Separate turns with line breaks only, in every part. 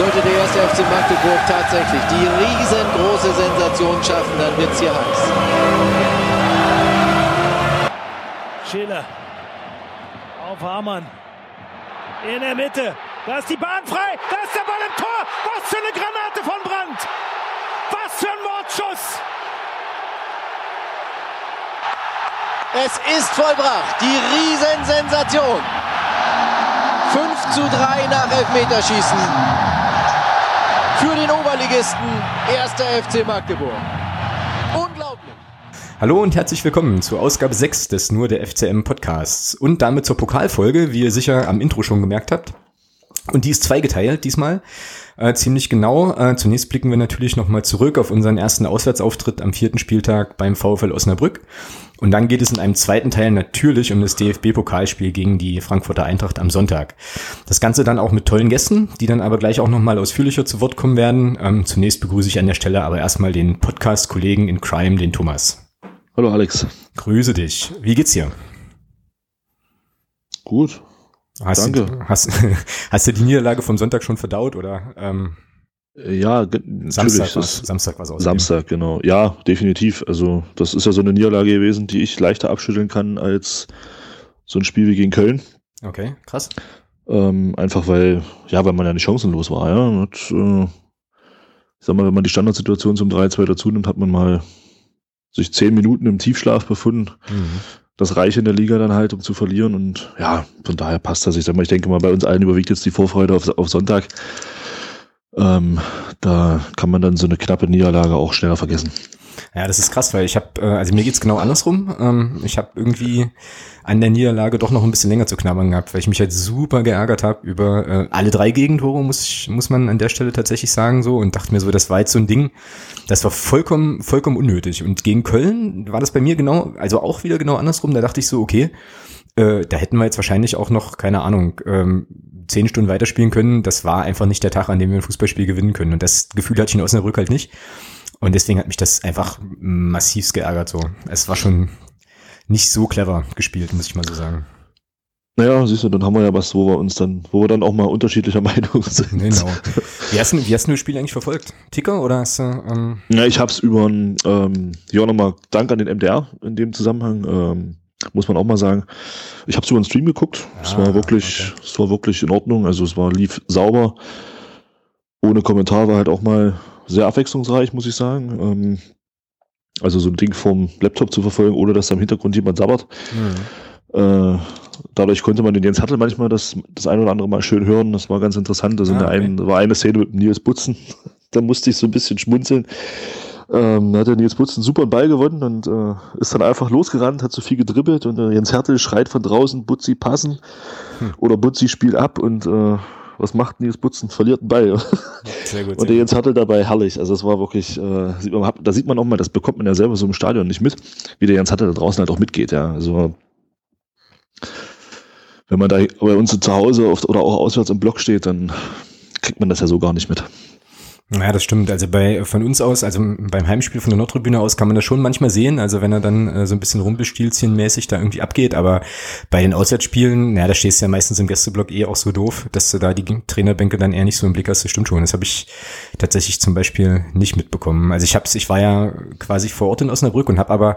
Sollte der erste FC Magdeburg tatsächlich die riesengroße Sensation schaffen, dann wird es hier heiß.
Schiller auf Hamann. In der Mitte. Da ist die Bahn frei. Da ist der Ball im Tor. Was für eine Granate von Brandt. Was für ein Mordschuss.
Es ist vollbracht. Die Riesensensation. 5 zu 3 nach Elfmeterschießen. Für den Oberligisten 1. FC Magdeburg. Unglaublich.
Hallo und herzlich willkommen zur Ausgabe 6 des Nur der FCM Podcasts und damit zur Pokalfolge, wie ihr sicher am Intro schon gemerkt habt. Und die ist zweigeteilt diesmal, äh, ziemlich genau. Äh, zunächst blicken wir natürlich nochmal zurück auf unseren ersten Auswärtsauftritt am vierten Spieltag beim VfL Osnabrück. Und dann geht es in einem zweiten Teil natürlich um das DFB-Pokalspiel gegen die Frankfurter Eintracht am Sonntag. Das Ganze dann auch mit tollen Gästen, die dann aber gleich auch nochmal ausführlicher zu Wort kommen werden. Ähm, zunächst begrüße ich an der Stelle aber erstmal den Podcast-Kollegen in Crime, den Thomas.
Hallo Alex.
Grüße dich. Wie geht's dir?
Gut.
Hast
Danke.
Du, hast, hast du die Niederlage vom Sonntag schon verdaut oder? Ähm,
ja, ge-
Samstag
ist
Samstag war es
Samstag, genau. Ja, definitiv. Also das ist ja so eine Niederlage gewesen, die ich leichter abschütteln kann als so ein Spiel wie gegen Köln.
Okay, krass.
Ähm, einfach weil, ja, weil man ja nicht chancenlos war, ja. Und, äh, ich sag mal, wenn man die Standardsituation zum 3-2 dazu nimmt, hat man mal sich zehn Minuten im Tiefschlaf befunden.
Mhm.
Das reicht in der Liga dann halt, um zu verlieren. Und ja, von daher passt das. Ich sag mal, ich denke mal, bei uns allen überwiegt jetzt die Vorfreude auf, auf Sonntag. Ähm, da kann man dann so eine knappe Niederlage auch schneller vergessen.
Ja, das ist krass, weil ich habe, äh, also mir geht's genau andersrum. Ähm, ich habe irgendwie an der Niederlage doch noch ein bisschen länger zu knabbern gehabt, weil ich mich halt super geärgert habe über äh, alle drei Gegentore, muss ich, muss man an der Stelle tatsächlich sagen so und dachte mir so, das war jetzt so ein Ding, das war vollkommen, vollkommen unnötig. Und gegen Köln war das bei mir genau, also auch wieder genau andersrum. Da dachte ich so, okay, äh, da hätten wir jetzt wahrscheinlich auch noch, keine Ahnung, ähm, zehn Stunden weiterspielen können. Das war einfach nicht der Tag, an dem wir ein Fußballspiel gewinnen können. Und das Gefühl hatte ich in Osnabrück halt nicht. Und deswegen hat mich das einfach massiv geärgert so. Es war schon nicht so clever gespielt, muss ich mal so sagen.
Naja, siehst du, dann haben wir ja was, wo wir uns dann, wo wir dann auch mal unterschiedlicher Meinung sind.
Genau. Wie hast, du, wie hast du das Spiel eigentlich verfolgt? Ticker oder hast du, ähm,
Ja, ich hab's über ein, ähm, ja nochmal Dank an den MDR in dem Zusammenhang, ähm, muss man auch mal sagen. Ich habe es über einen Stream geguckt. es
Ah,
war wirklich, es war wirklich in Ordnung. Also es war lief sauber. Ohne Kommentar war halt auch mal sehr abwechslungsreich, muss ich sagen. Ähm, also so ein Ding vom Laptop zu verfolgen, ohne dass da im Hintergrund jemand sabbert. Äh, dadurch konnte man den Jens Hattel manchmal das, das ein oder andere Mal schön hören. Das war ganz interessant. Sind
Ah,
der
okay.
einen, war eine Szene mit Nils Butzen. da musste ich so ein bisschen schmunzeln. Ähm, da hat der Nils Butzen einen super Ball gewonnen und äh, ist dann einfach losgerannt, hat so viel gedribbelt und der Jens Hertel schreit von draußen, Butzi passen
Hm.
oder Butzi spielt ab und äh, was macht Nils Butzen? Verliert einen Ball.
Sehr gut.
Und der Jens Hertel dabei herrlich. Also es war wirklich, äh, sieht man, da sieht man auch mal, das bekommt man ja selber so im Stadion nicht mit, wie der Jens Hertel da draußen halt auch mitgeht, ja. Also wenn man da bei uns zu Hause oft oder auch auswärts im Block steht, dann kriegt man das ja so gar nicht mit.
Ja, das stimmt. Also bei von uns aus, also beim Heimspiel von der Nordtribüne aus kann man das schon manchmal sehen. Also wenn er dann äh, so ein bisschen rumpelstilzchenmäßig da irgendwie abgeht, aber bei den Auswärtsspielen, ja, da stehst du ja meistens im Gästeblock eh auch so doof, dass du da die Trainerbänke dann eher nicht so im Blick hast. Das stimmt schon. Das habe ich tatsächlich zum Beispiel nicht mitbekommen. Also ich hab's, ich war ja quasi vor Ort in Osnabrück und habe aber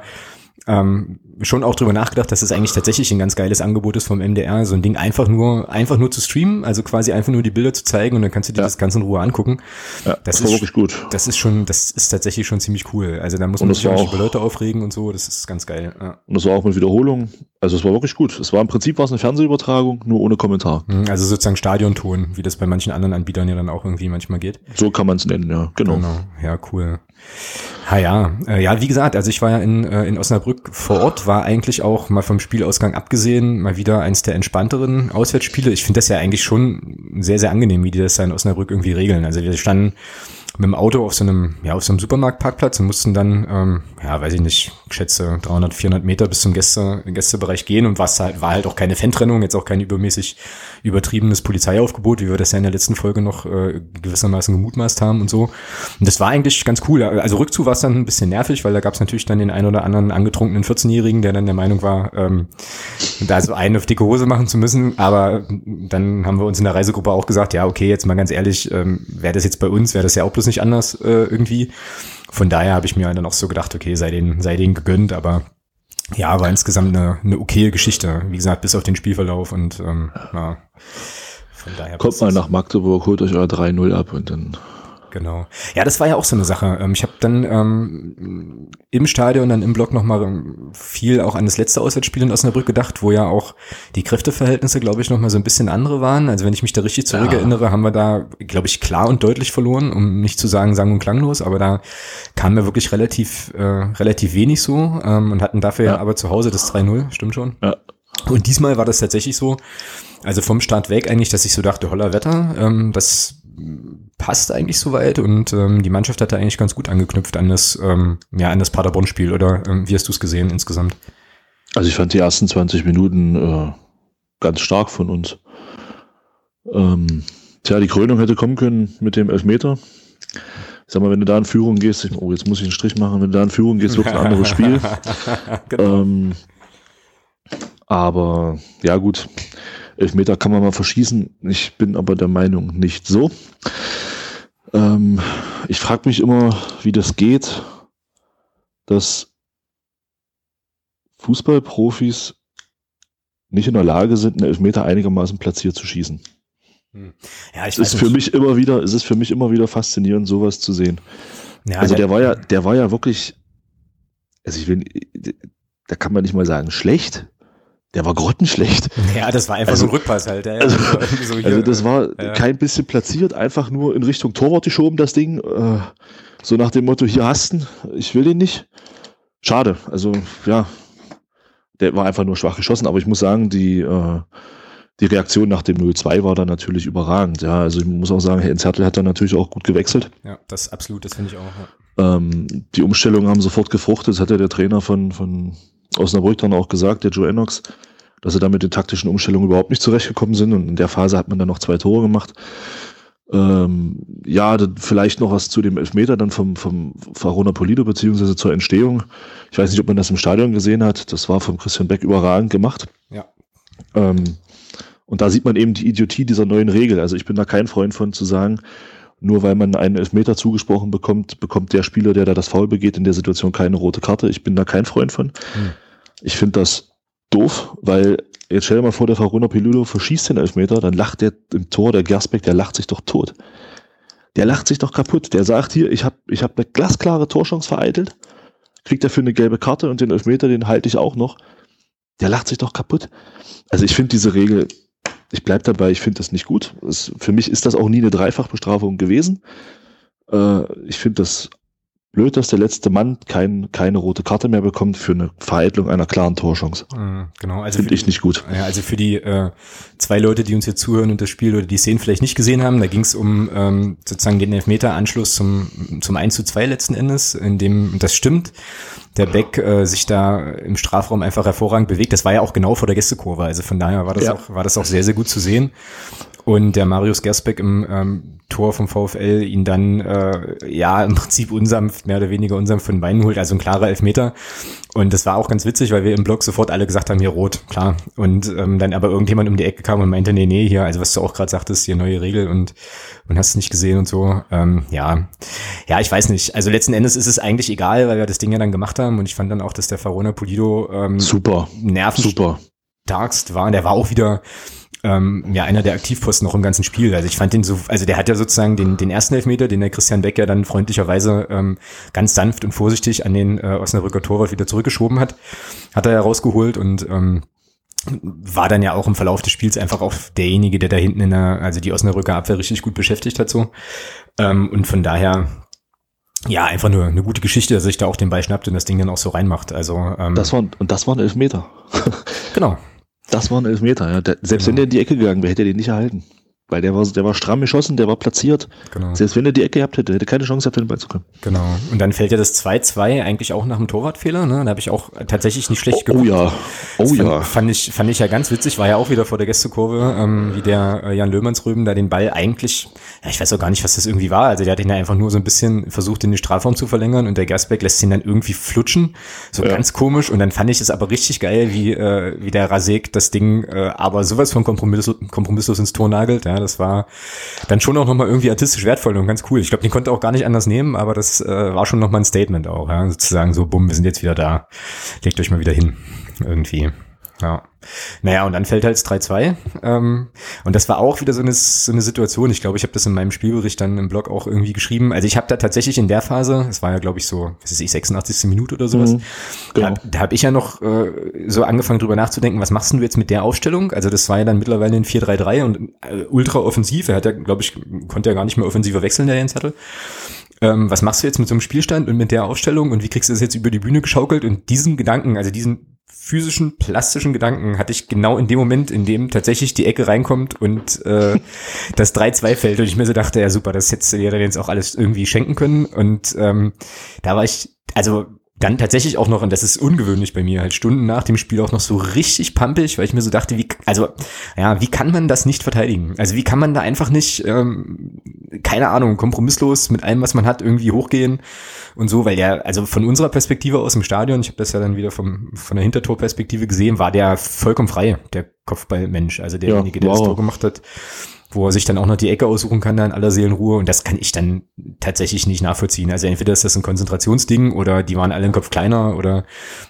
ähm, schon auch drüber nachgedacht, dass es eigentlich tatsächlich ein ganz geiles Angebot ist vom MDR, so ein Ding einfach nur, einfach nur zu streamen, also quasi einfach nur die Bilder zu zeigen und dann kannst du dir
Ja.
das Ganze in Ruhe angucken.
Ja,
Das
das,
ist-
wirklich gut.
Das ist schon, das ist tatsächlich schon ziemlich cool. Also da muss man
das
sich auch- über Leute aufregen und so, das ist ganz geil. Ja.
Und das war auch mit Wiederholung. Also es war wirklich gut. Es war im Prinzip war es eine Fernsehübertragung, nur ohne Kommentar.
Mhm, Also sozusagen Stadionton, wie das bei manchen anderen Anbietern ja dann auch irgendwie manchmal geht.
So kann man es nennen, ja. Genau.
Genau, ja, cool. Ha, ja, äh, ja, wie gesagt, also ich war ja in, äh, in Osnabrück vor Ort, war eigentlich auch mal vom Spielausgang abgesehen, mal wieder eins der entspannteren Auswärtsspiele. Ich finde das ja eigentlich schon sehr, sehr angenehm, wie die das da in Osnabrück irgendwie regeln. Also wir standen mit dem Auto auf so einem, ja, auf so einem Supermarktparkplatz und mussten dann, ähm, ja, weiß ich nicht, ich schätze 300, 400 Meter bis zum Gäste, Gästebereich gehen und was halt, war halt auch keine Fantrennung, jetzt auch kein übermäßig übertriebenes Polizeiaufgebot, wie wir das ja in der letzten Folge noch äh, gewissermaßen gemutmaßt haben und so. Und das war eigentlich ganz cool. Also rückzu war es dann ein bisschen nervig, weil da gab es natürlich dann den ein oder anderen angetrunkenen 14-Jährigen, der dann der Meinung war, ähm, da so eine auf dicke Hose machen zu müssen. Aber dann haben wir uns in der Reisegruppe auch gesagt, ja, okay, jetzt mal ganz ehrlich, ähm, wäre das jetzt bei uns, wäre das ja auch bloß nicht anders äh, irgendwie. Von daher habe ich mir dann auch so gedacht, okay, sei denen, sei denen gegönnt, aber ja, war insgesamt eine, eine okaye Geschichte. Wie gesagt, bis auf den Spielverlauf und ähm, ja,
von daher. Kommt mal nach Magdeburg, holt euch euer 3-0 ab und dann
Genau. Ja, das war ja auch so eine Sache. Ähm, ich habe dann ähm, im Stadion, dann im Block nochmal ähm, viel auch an das letzte Auswärtsspiel in Osnabrück gedacht, wo ja auch die Kräfteverhältnisse, glaube ich, nochmal so ein bisschen andere waren. Also wenn ich mich da richtig zurückerinnere, ja. haben wir da, glaube ich, klar und deutlich verloren, um nicht zu sagen sang- und klanglos, aber da kam mir wirklich relativ, äh, relativ wenig so ähm, und hatten dafür ja. aber zu Hause das 3-0, stimmt schon. Ja. Und diesmal war das tatsächlich so, also vom Start weg eigentlich, dass ich so dachte, holler Wetter, ähm, das passt eigentlich soweit und ähm, die Mannschaft hat da eigentlich ganz gut angeknüpft an das, ähm, ja, an das Paderborn-Spiel oder ähm, wie hast du es gesehen insgesamt?
Also ich fand die ersten 20 Minuten äh, ganz stark von uns. Ähm, tja, die Krönung hätte kommen können mit dem Elfmeter. Ich sag mal, wenn du da in Führung gehst, ich, oh, jetzt muss ich einen Strich machen, wenn du da in Führung gehst, wird ein anderes Spiel. genau. ähm, aber ja gut, Elfmeter kann man mal verschießen. Ich bin aber der Meinung nicht so. Ähm, ich frage mich immer, wie das geht, dass Fußballprofis nicht in der Lage sind, einen Elfmeter einigermaßen platziert zu schießen. Hm. Ja, ich es ist für mich immer wieder, es ist für mich immer wieder faszinierend, sowas zu sehen. Ja, also der, der war ja, der war ja wirklich, also ich will, da kann man nicht mal sagen schlecht, der war grottenschlecht.
Ja, das war einfach also, so ein Rückpass halt. Ja,
also, so also, das war ja. kein bisschen platziert, einfach nur in Richtung Torwart geschoben, das Ding. Äh, so nach dem Motto, hier hast du ich will den nicht. Schade, also ja, der war einfach nur schwach geschossen, aber ich muss sagen, die, äh, die Reaktion nach dem 0-2 war dann natürlich überragend. Ja, also ich muss auch sagen, Herr Inzertl hat dann natürlich auch gut gewechselt.
Ja, das absolut, das finde ich auch.
Ja. Ähm, die Umstellungen haben sofort gefruchtet, das hat ja der Trainer von, von Osnabrück dann auch gesagt, der Joe Enox, dass sie da mit den taktischen Umstellungen überhaupt nicht zurechtgekommen sind. Und in der Phase hat man dann noch zwei Tore gemacht. Ähm, ja, vielleicht noch was zu dem Elfmeter dann vom, vom Farona Polido beziehungsweise zur Entstehung. Ich weiß nicht, ob man das im Stadion gesehen hat. Das war vom Christian Beck überragend gemacht.
Ja.
Ähm, und da sieht man eben die Idiotie dieser neuen Regel. Also ich bin da kein Freund von zu sagen, nur weil man einen Elfmeter zugesprochen bekommt, bekommt der Spieler, der da das Foul begeht, in der Situation keine rote Karte. Ich bin da kein Freund von. Hm. Ich finde das doof, weil jetzt stell dir mal vor, der Faruna Pilulo verschießt den Elfmeter, dann lacht der im Tor, der Gersbeck, der lacht sich doch tot. Der lacht sich doch kaputt. Der sagt hier, ich habe ich hab eine glasklare Torchance vereitelt, kriegt dafür eine gelbe Karte und den Elfmeter, den halte ich auch noch. Der lacht sich doch kaputt. Also ich finde diese Regel ich bleibe dabei, ich finde das nicht gut. Es, für mich ist das auch nie eine Dreifachbestrafung gewesen. Äh, ich finde das blöd, dass der letzte Mann kein, keine rote Karte mehr bekommt für eine Vereitelung einer klaren Torchance.
Mhm, genau,
also finde ich nicht gut.
Ja, also für die äh, zwei Leute, die uns jetzt zuhören und das Spiel oder die Szenen vielleicht nicht gesehen haben, da ging es um ähm, sozusagen den Elfmeter-Anschluss zum, zum 1 zu 2 letzten Endes, in dem das stimmt der Beck äh, sich da im Strafraum einfach hervorragend bewegt. Das war ja auch genau vor der Gästekurve. Also von daher war das ja. auch, war das auch sehr, sehr gut zu sehen. Und der Marius Gersbeck im ähm, Tor vom VfL ihn dann äh, ja im Prinzip unsanft, mehr oder weniger unsanft von den Beinen holt, also ein klarer Elfmeter. Und das war auch ganz witzig, weil wir im Blog sofort alle gesagt haben, hier rot, klar. Und ähm, dann aber irgendjemand um die Ecke kam und meinte, nee, nee, hier, also was du auch gerade sagtest, hier neue Regel und, und hast es nicht gesehen und so. Ähm, ja, ja, ich weiß nicht. Also letzten Endes ist es eigentlich egal, weil wir das Ding ja dann gemacht haben und ich fand dann auch, dass der Farona Polido ähm,
super,
nerven
super.
war. Der war auch wieder ähm, ja einer der Aktivposten noch im ganzen Spiel. Also ich fand den so, also der hat ja sozusagen den, den ersten Elfmeter, den der Christian Beck ja dann freundlicherweise ähm, ganz sanft und vorsichtig an den äh, Osnabrücker Torwart wieder zurückgeschoben hat, hat er ja rausgeholt und ähm, war dann ja auch im Verlauf des Spiels einfach auch derjenige, der da hinten in der, also die Osnabrücker Abwehr richtig gut beschäftigt hat so. Ähm, und von daher ja, einfach nur eine gute Geschichte, dass sich da auch den Ball schnappt und das Ding dann auch so reinmacht. Also
ähm, das war und das waren Elfmeter.
genau.
Das war ein Elfmeter, ja. Der, selbst genau. wenn der in die Ecke gegangen wäre, hätte er den nicht erhalten. Weil der war, der war stramm geschossen, der war platziert. Genau. Selbst wenn er die Ecke gehabt hätte, hätte keine Chance gehabt, den Ball zu kommen.
Genau. Und dann fällt ja das 2-2 eigentlich auch nach dem Torwartfehler. Ne? Da habe ich auch tatsächlich nicht schlecht
oh, Oh ja. Oh
das
ja.
Fand, fand, ich, fand ich ja ganz witzig. War ja auch wieder vor der Gästekurve, ähm, wie der äh, Jan Löhmannsrüben da den Ball eigentlich, ja, ich weiß auch gar nicht, was das irgendwie war. Also der hat ihn ja einfach nur so ein bisschen versucht, in den Strafraum zu verlängern und der Gersbeck lässt ihn dann irgendwie flutschen. So ja. ganz komisch. Und dann fand ich es aber richtig geil, wie, äh, wie der Rasek das Ding äh, aber sowas von kompromisslos, kompromisslos ins Tor nagelt. Ja, das war dann schon auch nochmal irgendwie artistisch wertvoll und ganz cool. Ich glaube, den konnte auch gar nicht anders nehmen, aber das äh, war schon nochmal ein Statement auch, ja, sozusagen so, bumm, wir sind jetzt wieder da, legt euch mal wieder hin, irgendwie. Ja. Naja, und dann fällt halt 3-2. Ähm, und das war auch wieder so eine, so eine Situation. Ich glaube, ich habe das in meinem Spielbericht dann im Blog auch irgendwie geschrieben. Also ich habe da tatsächlich in der Phase, es war ja, glaube ich, so, was ist ich, 86. Minute oder sowas, mhm, genau. da, da habe ich ja noch äh, so angefangen drüber nachzudenken, was machst du jetzt mit der Aufstellung? Also das war ja dann mittlerweile ein 4-3-3 und äh, ultra offensiv. Er hat ja, glaube ich, konnte ja gar nicht mehr offensiver wechseln, der Jens hatte ähm, was machst du jetzt mit so einem Spielstand und mit der Aufstellung und wie kriegst du das jetzt über die Bühne geschaukelt und diesen Gedanken, also diesen physischen, plastischen Gedanken hatte ich genau in dem Moment, in dem tatsächlich die Ecke reinkommt und äh, das 3-2 fällt und ich mir so dachte, ja super, das hättest du dir dann jetzt auch alles irgendwie schenken können. Und ähm, da war ich, also dann tatsächlich auch noch, und das ist ungewöhnlich bei mir, halt Stunden nach dem Spiel auch noch so richtig pampig, weil ich mir so dachte, wie, also, ja, wie kann man das nicht verteidigen? Also wie kann man da einfach nicht, ähm, keine Ahnung, kompromisslos mit allem, was man hat, irgendwie hochgehen und so, weil der, also von unserer Perspektive aus im Stadion, ich habe das ja dann wieder vom, von der Hintertorperspektive gesehen, war der vollkommen frei, der Kopfballmensch, also derjenige, ja, wow. der das Tor gemacht hat wo er sich dann auch noch die Ecke aussuchen kann, da in aller Seelenruhe. Und das kann ich dann tatsächlich nicht nachvollziehen. Also entweder ist das ein Konzentrationsding oder die waren alle im Kopf kleiner oder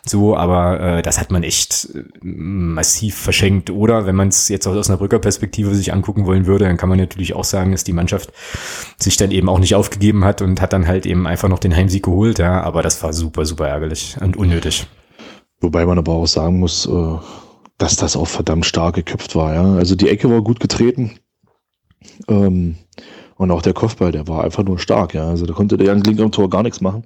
so, aber äh, das hat man echt äh, massiv verschenkt. Oder wenn man es jetzt aus einer Brückerperspektive sich angucken wollen würde, dann kann man natürlich auch sagen, dass die Mannschaft sich dann eben auch nicht aufgegeben hat und hat dann halt eben einfach noch den Heimsieg geholt. Ja, aber das war super, super ärgerlich und unnötig.
Wobei man aber auch sagen muss, äh, dass das auch verdammt stark geköpft war. Ja? Also die Ecke war gut getreten. Ähm, und auch der Kopfball, der war einfach nur stark. Ja. Also da konnte der Jan Link am Tor gar nichts machen.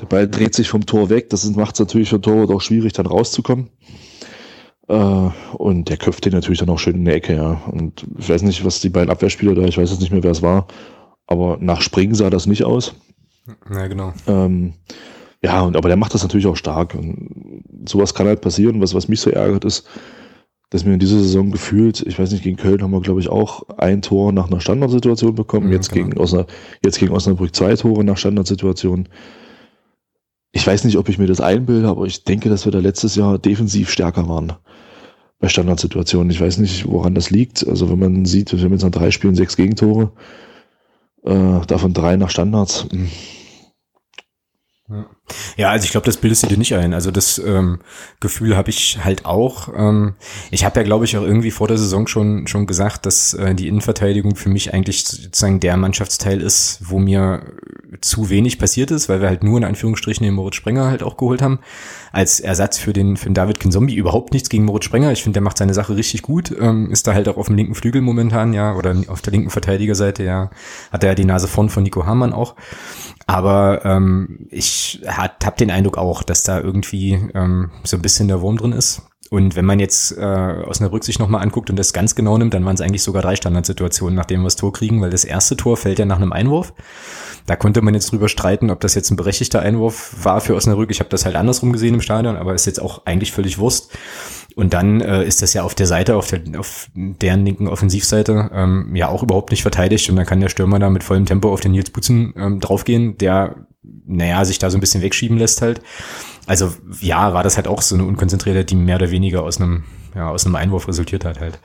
Der Ball dreht sich vom Tor weg. Das macht es natürlich für Torwart auch schwierig, dann rauszukommen. Äh, und der köpft den natürlich dann auch schön in der Ecke. Ja. Und ich weiß nicht, was die beiden Abwehrspieler da, ich weiß jetzt nicht mehr, wer es war, aber nach Springen sah das nicht aus.
Ja, genau.
Ähm, ja, und, aber der macht das natürlich auch stark. Und sowas kann halt passieren. Was, was mich so ärgert ist, dass wir in dieser Saison gefühlt, ich weiß nicht, gegen Köln haben wir, glaube ich, auch ein Tor nach einer Standardsituation bekommen. Mhm, jetzt, genau. gegen Osnabrück, jetzt gegen Osnabrück zwei Tore nach Standardsituation. Ich weiß nicht, ob ich mir das einbilde, aber ich denke, dass wir da letztes Jahr defensiv stärker waren bei Standardsituationen. Ich weiß nicht, woran das liegt. Also wenn man sieht, wir haben jetzt nach drei Spielen sechs Gegentore, äh, davon drei nach Standards. Mh
ja, also ich glaube, das bildest du dir nicht ein. Also das ähm, Gefühl habe ich halt auch. Ähm, ich habe ja, glaube ich, auch irgendwie vor der Saison schon schon gesagt, dass äh, die Innenverteidigung für mich eigentlich sozusagen der Mannschaftsteil ist, wo mir zu wenig passiert ist, weil wir halt nur in Anführungsstrichen den Moritz Sprenger halt auch geholt haben als Ersatz für den für den David Kinzombie. Überhaupt nichts gegen Moritz Sprenger. Ich finde, der macht seine Sache richtig gut. Ähm, ist da halt auch auf dem linken Flügel momentan, ja, oder auf der linken Verteidigerseite, ja, hat er ja die Nase vorn von Nico Hamann auch. Aber ähm, ich habe den Eindruck auch, dass da irgendwie ähm, so ein bisschen der Wurm drin ist. Und wenn man jetzt äh, aus einer Rücksicht nochmal anguckt und das ganz genau nimmt, dann waren es eigentlich sogar drei Standardsituationen, nachdem wir das Tor kriegen, weil das erste Tor fällt ja nach einem Einwurf. Da konnte man jetzt drüber streiten, ob das jetzt ein berechtigter Einwurf war für Osnabrück. Ich habe das halt andersrum gesehen im Stadion, aber ist jetzt auch eigentlich völlig Wurst. Und dann äh, ist das ja auf der Seite, auf, der, auf deren linken Offensivseite, ähm, ja auch überhaupt nicht verteidigt. Und dann kann der Stürmer da mit vollem Tempo auf den Nils Butzen ähm, draufgehen, der, naja, sich da so ein bisschen wegschieben lässt halt. Also ja, war das halt auch so eine unkonzentrierte, die mehr oder weniger aus einem, ja, aus einem Einwurf resultiert hat halt.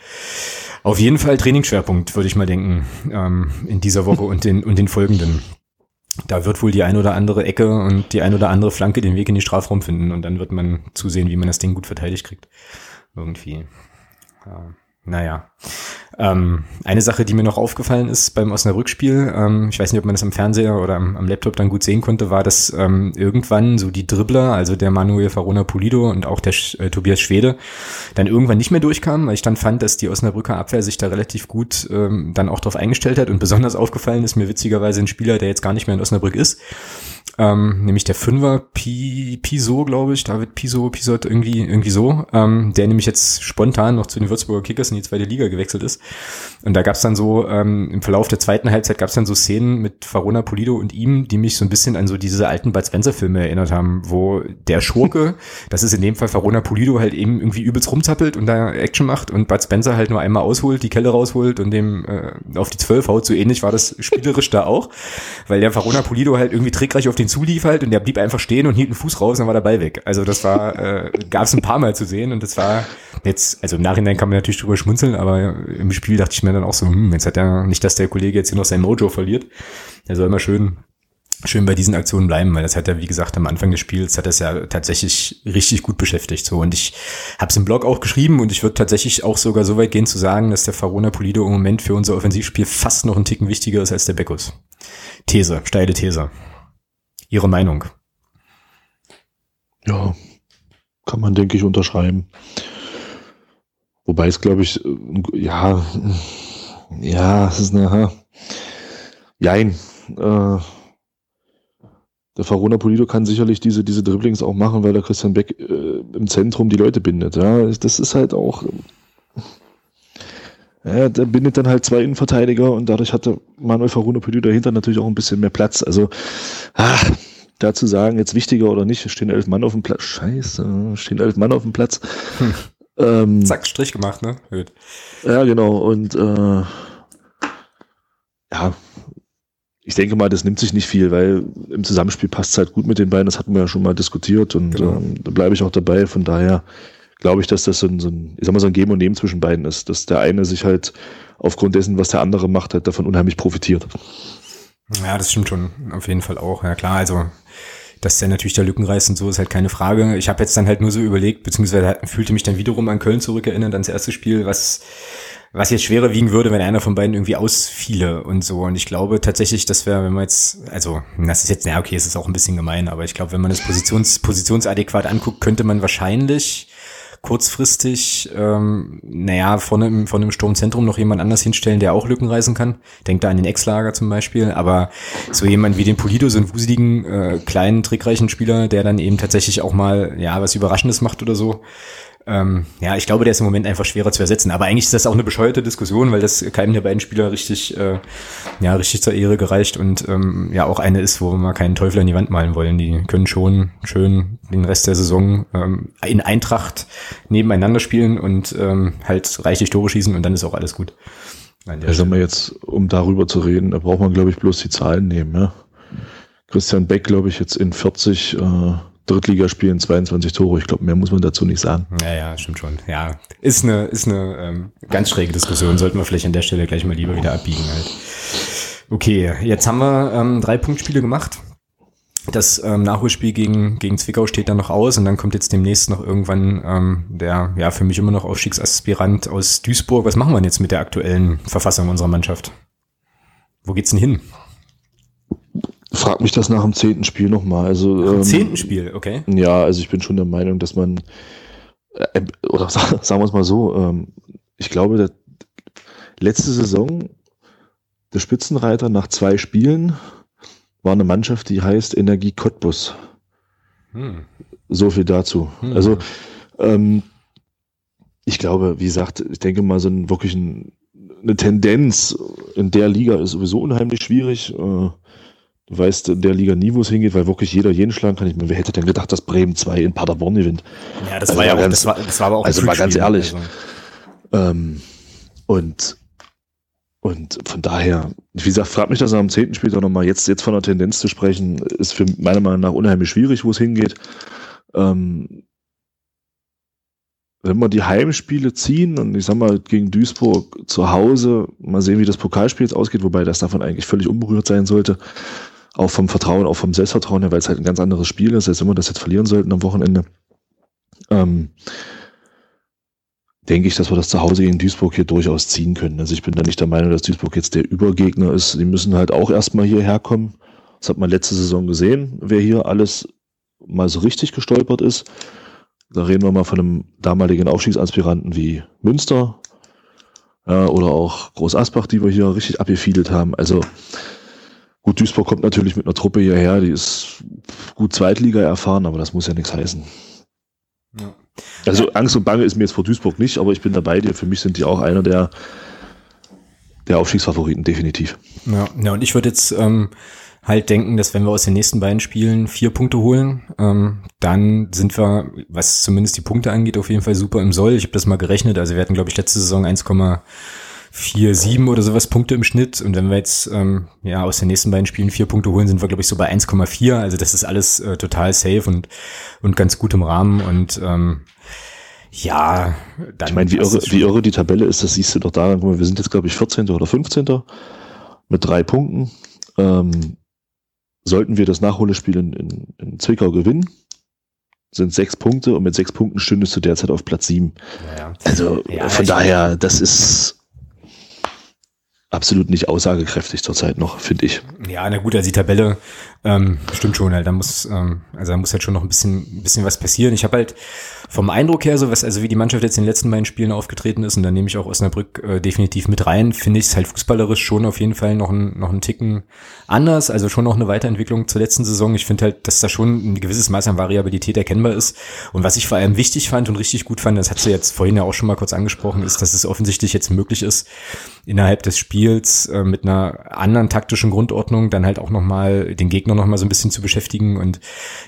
Auf jeden Fall Trainingsschwerpunkt, würde ich mal denken, ähm, in dieser Woche und den, und den folgenden da wird wohl die ein oder andere Ecke und die ein oder andere Flanke den Weg in die Strafraum finden und dann wird man zusehen, wie man das Ding gut verteidigt kriegt. Irgendwie. Ja. Naja. Ähm, eine Sache, die mir noch aufgefallen ist beim Osnabrück-Spiel, ähm, ich weiß nicht, ob man das am Fernseher oder am, am Laptop dann gut sehen konnte, war, dass ähm, irgendwann so die Dribbler, also der Manuel Farona Pulido und auch der äh, Tobias Schwede, dann irgendwann nicht mehr durchkamen, weil ich dann fand, dass die Osnabrücker Abwehr sich da relativ gut ähm, dann auch drauf eingestellt hat und besonders aufgefallen ist mir witzigerweise ein Spieler, der jetzt gar nicht mehr in Osnabrück ist, ähm, nämlich der Fünfer Pi, Piso, glaube ich, David Piso, Pisot, irgendwie, irgendwie so, ähm, der nämlich jetzt spontan noch zu den Würzburger Kickers in die zweite Liga gewechselt ist. Und da gab's dann so, ähm, im Verlauf der zweiten Halbzeit gab's dann so Szenen mit Farona Polido und ihm, die mich so ein bisschen an so diese alten Bud Spencer-Filme erinnert haben, wo der Schurke, das ist in dem Fall Farona Polido, halt eben irgendwie übelst rumzappelt und da Action macht und Bud Spencer halt nur einmal ausholt, die Kelle rausholt und dem äh, auf die Zwölf haut. So ähnlich war das spielerisch da auch, weil der Farona Polido halt irgendwie trickreich auf den zulief halt und der blieb einfach stehen und hielt einen Fuß raus und dann war der Ball weg. Also das war, äh, gab es ein paar Mal zu sehen und das war jetzt, also im Nachhinein kann man natürlich drüber schmunzeln, aber im Spiel dachte ich mir dann auch so, hm, jetzt hat er nicht, dass der Kollege jetzt hier noch sein Mojo verliert. Der soll immer schön schön bei diesen Aktionen bleiben, weil das hat er, wie gesagt, am Anfang des Spiels hat das ja tatsächlich richtig gut beschäftigt. So und ich habe es im Blog auch geschrieben und ich würde tatsächlich auch sogar so weit gehen zu sagen, dass der Farona Polido im Moment für unser Offensivspiel fast noch einen Ticken wichtiger ist als der Beckus. These, steile These. Ihre Meinung?
Ja, kann man, denke ich, unterschreiben. Wobei es, glaube ich, äh, ja, ja, es ist eine, jein, äh, der Farona Polido kann sicherlich diese, diese Dribblings auch machen, weil der Christian Beck äh, im Zentrum die Leute bindet. Ja, das ist halt auch, ja, der bindet dann halt zwei Innenverteidiger und dadurch hatte Manuel Faruna Polido dahinter natürlich auch ein bisschen mehr Platz. Also, ach, dazu sagen, jetzt wichtiger oder nicht, stehen elf Mann auf dem Platz. Scheiße, stehen elf Mann auf dem Platz.
Hm. Ähm, Zack, Strich gemacht, ne? Gut.
Ja, genau. Und äh, ja, ich denke mal, das nimmt sich nicht viel, weil im Zusammenspiel passt es halt gut mit den beiden. Das hatten wir ja schon mal diskutiert und genau. ähm, da bleibe ich auch dabei. Von daher glaube ich, dass das so ein, so ein, ich sag mal, so ein Geben und Nehmen zwischen beiden ist, dass der eine sich halt aufgrund dessen, was der andere macht, halt davon unheimlich profitiert.
Ja, das stimmt schon, auf jeden Fall auch. Ja klar, also dass der natürlich der Lücken reißt und so ist halt keine Frage. Ich habe jetzt dann halt nur so überlegt, beziehungsweise fühlte mich dann wiederum an Köln zurückerinnert, ans erste Spiel, was was jetzt schwerer wiegen würde, wenn einer von beiden irgendwie ausfiele und so. Und ich glaube tatsächlich, dass wir, wenn man jetzt, also das ist jetzt, na okay, es ist auch ein bisschen gemein, aber ich glaube, wenn man das positions, positionsadäquat anguckt, könnte man wahrscheinlich kurzfristig, ähm, naja, von einem, von einem Sturmzentrum noch jemand anders hinstellen, der auch Lücken reißen kann. Denkt da an den Ex-Lager zum Beispiel. Aber so jemand wie den Polido, so einen wuseligen, äh, kleinen, trickreichen Spieler, der dann eben tatsächlich auch mal, ja, was Überraschendes macht oder so, ähm, ja, ich glaube, der ist im Moment einfach schwerer zu ersetzen. Aber eigentlich ist das auch eine bescheuerte Diskussion, weil das keinem der beiden Spieler richtig, äh, ja, richtig zur Ehre gereicht und ähm, ja auch eine ist, wo wir mal keinen Teufel an die Wand malen wollen. Die können schon schön den Rest der Saison ähm, in Eintracht nebeneinander spielen und ähm, halt reichlich Tore schießen und dann ist auch alles gut.
Ja, sagen wir jetzt, um darüber zu reden, da braucht man, glaube ich, bloß die Zahlen nehmen. Ja? Christian Beck, glaube ich, jetzt in 40 äh, Drittligaspielen 22 Tore. Ich glaube, mehr muss man dazu nicht sagen.
Ja, ja, stimmt schon. Ja, ist eine, ist eine ähm, ganz schräge Diskussion. Sollten wir vielleicht an der Stelle gleich mal lieber wieder abbiegen halt. Okay, jetzt haben wir ähm, drei Punktspiele gemacht. Das ähm, Nachholspiel gegen, gegen Zwickau steht dann noch aus und dann kommt jetzt demnächst noch irgendwann ähm, der, ja, für mich immer noch Aufstiegsaspirant aus Duisburg. Was machen wir denn jetzt mit der aktuellen Verfassung unserer Mannschaft? Wo geht's denn hin?
Frag mich das nach dem zehnten Spiel nochmal. Also,
nach dem ähm, zehnten Spiel, okay.
Ja, also ich bin schon der Meinung, dass man, äh, oder sagen wir es mal so, ähm, ich glaube, der letzte Saison, der Spitzenreiter nach zwei Spielen war eine Mannschaft, die heißt Energie Cottbus. Hm. So viel dazu. Hm. Also, ähm, ich glaube, wie gesagt, ich denke mal, so ein wirklich ein, eine Tendenz in der Liga ist sowieso unheimlich schwierig. Äh, weißt in der Liga nie, wo es hingeht, weil wirklich jeder jeden schlagen kann. Ich meine, wer hätte denn gedacht, dass Bremen 2 in Paderborn gewinnt?
Ja, das also war ja auch, ganz, das war, das war aber auch
Also mal ganz ehrlich. Also. Ähm, und, und von daher, wie gesagt, frag mich das am zehnten Spiel doch nochmal. Jetzt, jetzt von der Tendenz zu sprechen, ist für meiner Meinung nach unheimlich schwierig, wo es hingeht. Ähm, wenn wir die Heimspiele ziehen und ich sag mal gegen Duisburg zu Hause, mal sehen, wie das Pokalspiel jetzt ausgeht, wobei das davon eigentlich völlig unberührt sein sollte auch vom Vertrauen, auch vom Selbstvertrauen her, weil es halt ein ganz anderes Spiel ist, als wenn wir das jetzt verlieren sollten am Wochenende. Ähm, denke ich, dass wir das zu Hause gegen Duisburg hier durchaus ziehen können. Also ich bin da nicht der Meinung, dass Duisburg jetzt der Übergegner ist. Die müssen halt auch erstmal hierher kommen. Das hat man letzte Saison gesehen, wer hier alles mal so richtig gestolpert ist. Da reden wir mal von einem damaligen Aufstiegsaspiranten wie Münster ja, oder auch Groß Asbach, die wir hier richtig abgefiedelt haben. Also Gut, Duisburg kommt natürlich mit einer Truppe hierher, die ist gut Zweitliga erfahren, aber das muss ja nichts heißen. Ja. Also Angst und Bange ist mir jetzt vor Duisburg nicht, aber ich bin dabei dir. Für mich sind die auch einer der, der Aufstiegsfavoriten, definitiv.
Ja, ja und ich würde jetzt ähm, halt denken, dass wenn wir aus den nächsten beiden Spielen vier Punkte holen, ähm, dann sind wir, was zumindest die Punkte angeht, auf jeden Fall super im Soll. Ich habe das mal gerechnet. Also wir hatten, glaube ich, letzte Saison 1,47 oder sowas Punkte im Schnitt. Und wenn wir jetzt ähm, ja aus den nächsten beiden Spielen vier Punkte holen, sind wir, glaube ich, so bei 1,4. Also das ist alles äh, total safe und, und ganz gut im Rahmen. Und ähm, ja,
dann. Ich meine, wie irre, wie irre die Tabelle ist, das siehst du doch daran, wir sind jetzt, glaube ich, 14. oder 15. mit drei Punkten. Ähm, sollten wir das Nachholespiel in, in, in Zwickau gewinnen, sind sechs Punkte und mit sechs Punkten stündest du derzeit auf Platz sieben. Ja. Also ja, von daher, das ist absolut nicht aussagekräftig zurzeit noch, finde ich.
Ja, na gut, also die Tabelle ähm, stimmt schon halt. Da muss, ähm, also da muss halt schon noch ein bisschen, ein bisschen was passieren. Ich habe halt vom Eindruck her, so was, also wie die Mannschaft jetzt in den letzten beiden Spielen aufgetreten ist, und da nehme ich auch Osnabrück äh, definitiv mit rein, finde ich es halt fußballerisch schon auf jeden Fall noch ein, noch ein Ticken anders, also schon noch eine Weiterentwicklung zur letzten Saison. Ich finde halt, dass da schon ein gewisses Maß an Variabilität erkennbar ist. Und was ich vor allem wichtig fand und richtig gut fand, das hat sie jetzt vorhin ja auch schon mal kurz angesprochen, ist, dass es offensichtlich jetzt möglich ist, innerhalb des Spiels äh, mit einer anderen taktischen Grundordnung dann halt auch nochmal den Gegner noch mal so ein bisschen zu beschäftigen und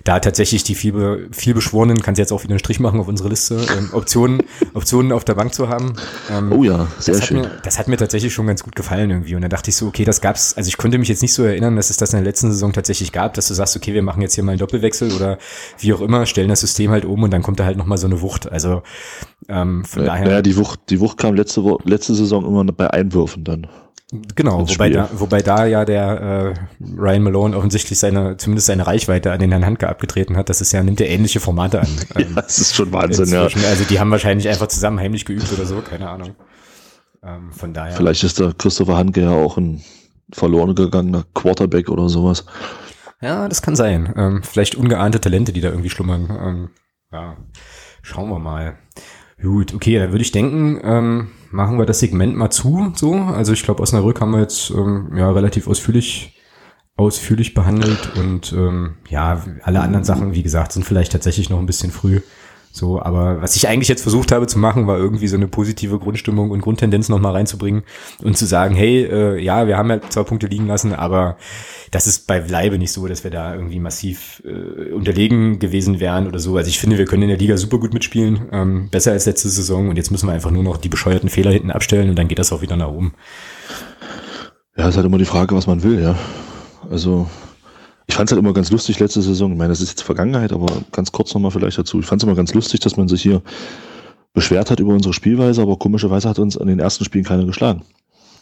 da tatsächlich die viel, viel beschworenen, kannst jetzt auch wieder einen Strich machen auf unsere Liste, ähm, Optionen, Optionen auf der Bank zu haben.
Ähm, oh ja, sehr
das
schön.
Mir, das hat mir tatsächlich schon ganz gut gefallen irgendwie und da dachte ich so, okay, das gab's, also ich konnte mich jetzt nicht so erinnern, dass es das in der letzten Saison tatsächlich gab, dass du sagst, okay, wir machen jetzt hier mal einen Doppelwechsel oder wie auch immer, stellen das System halt um und dann kommt da halt nochmal so eine Wucht. Also ähm, von
ja,
daher.
Ja, die Wucht, die Wucht kam letzte, letzte Saison immer bei Einwürfen dann.
Genau, wobei da, wobei da ja der äh, Ryan Malone offensichtlich seine, zumindest seine Reichweite an den Herrn Handke abgetreten hat. Das ist ja, nimmt er ähnliche Formate an.
Ähm, ja, das ist schon Wahnsinn, ja.
Also die haben wahrscheinlich einfach zusammen heimlich geübt oder so, keine Ahnung.
Ähm, von daher. Vielleicht ist der Christopher Handke ja auch ein verloren gegangener Quarterback oder sowas.
Ja, das kann sein. Ähm, vielleicht ungeahnte Talente, die da irgendwie schlummern. Ähm, ja, schauen wir mal. Gut, okay, dann würde ich denken, ähm, machen wir das Segment mal zu. So, also ich glaube, Osnabrück haben wir jetzt ähm, ja relativ ausführlich ausführlich behandelt und ähm, ja, alle anderen Sachen, wie gesagt, sind vielleicht tatsächlich noch ein bisschen früh. So, aber was ich eigentlich jetzt versucht habe zu machen, war irgendwie so eine positive Grundstimmung und Grundtendenz nochmal reinzubringen und zu sagen, hey, äh, ja, wir haben ja zwei Punkte liegen lassen, aber das ist bei Leibe nicht so, dass wir da irgendwie massiv äh, unterlegen gewesen wären oder so. Also ich finde, wir können in der Liga super gut mitspielen, ähm, besser als letzte Saison und jetzt müssen wir einfach nur noch die bescheuerten Fehler hinten abstellen und dann geht das auch wieder nach oben.
Ja, ist halt immer die Frage, was man will, ja. Also ich fand es halt immer ganz lustig letzte Saison. Ich meine, das ist jetzt Vergangenheit, aber ganz kurz nochmal vielleicht dazu. Ich fand es immer ganz lustig, dass man sich hier beschwert hat über unsere Spielweise, aber komischerweise hat uns an den ersten Spielen keiner geschlagen.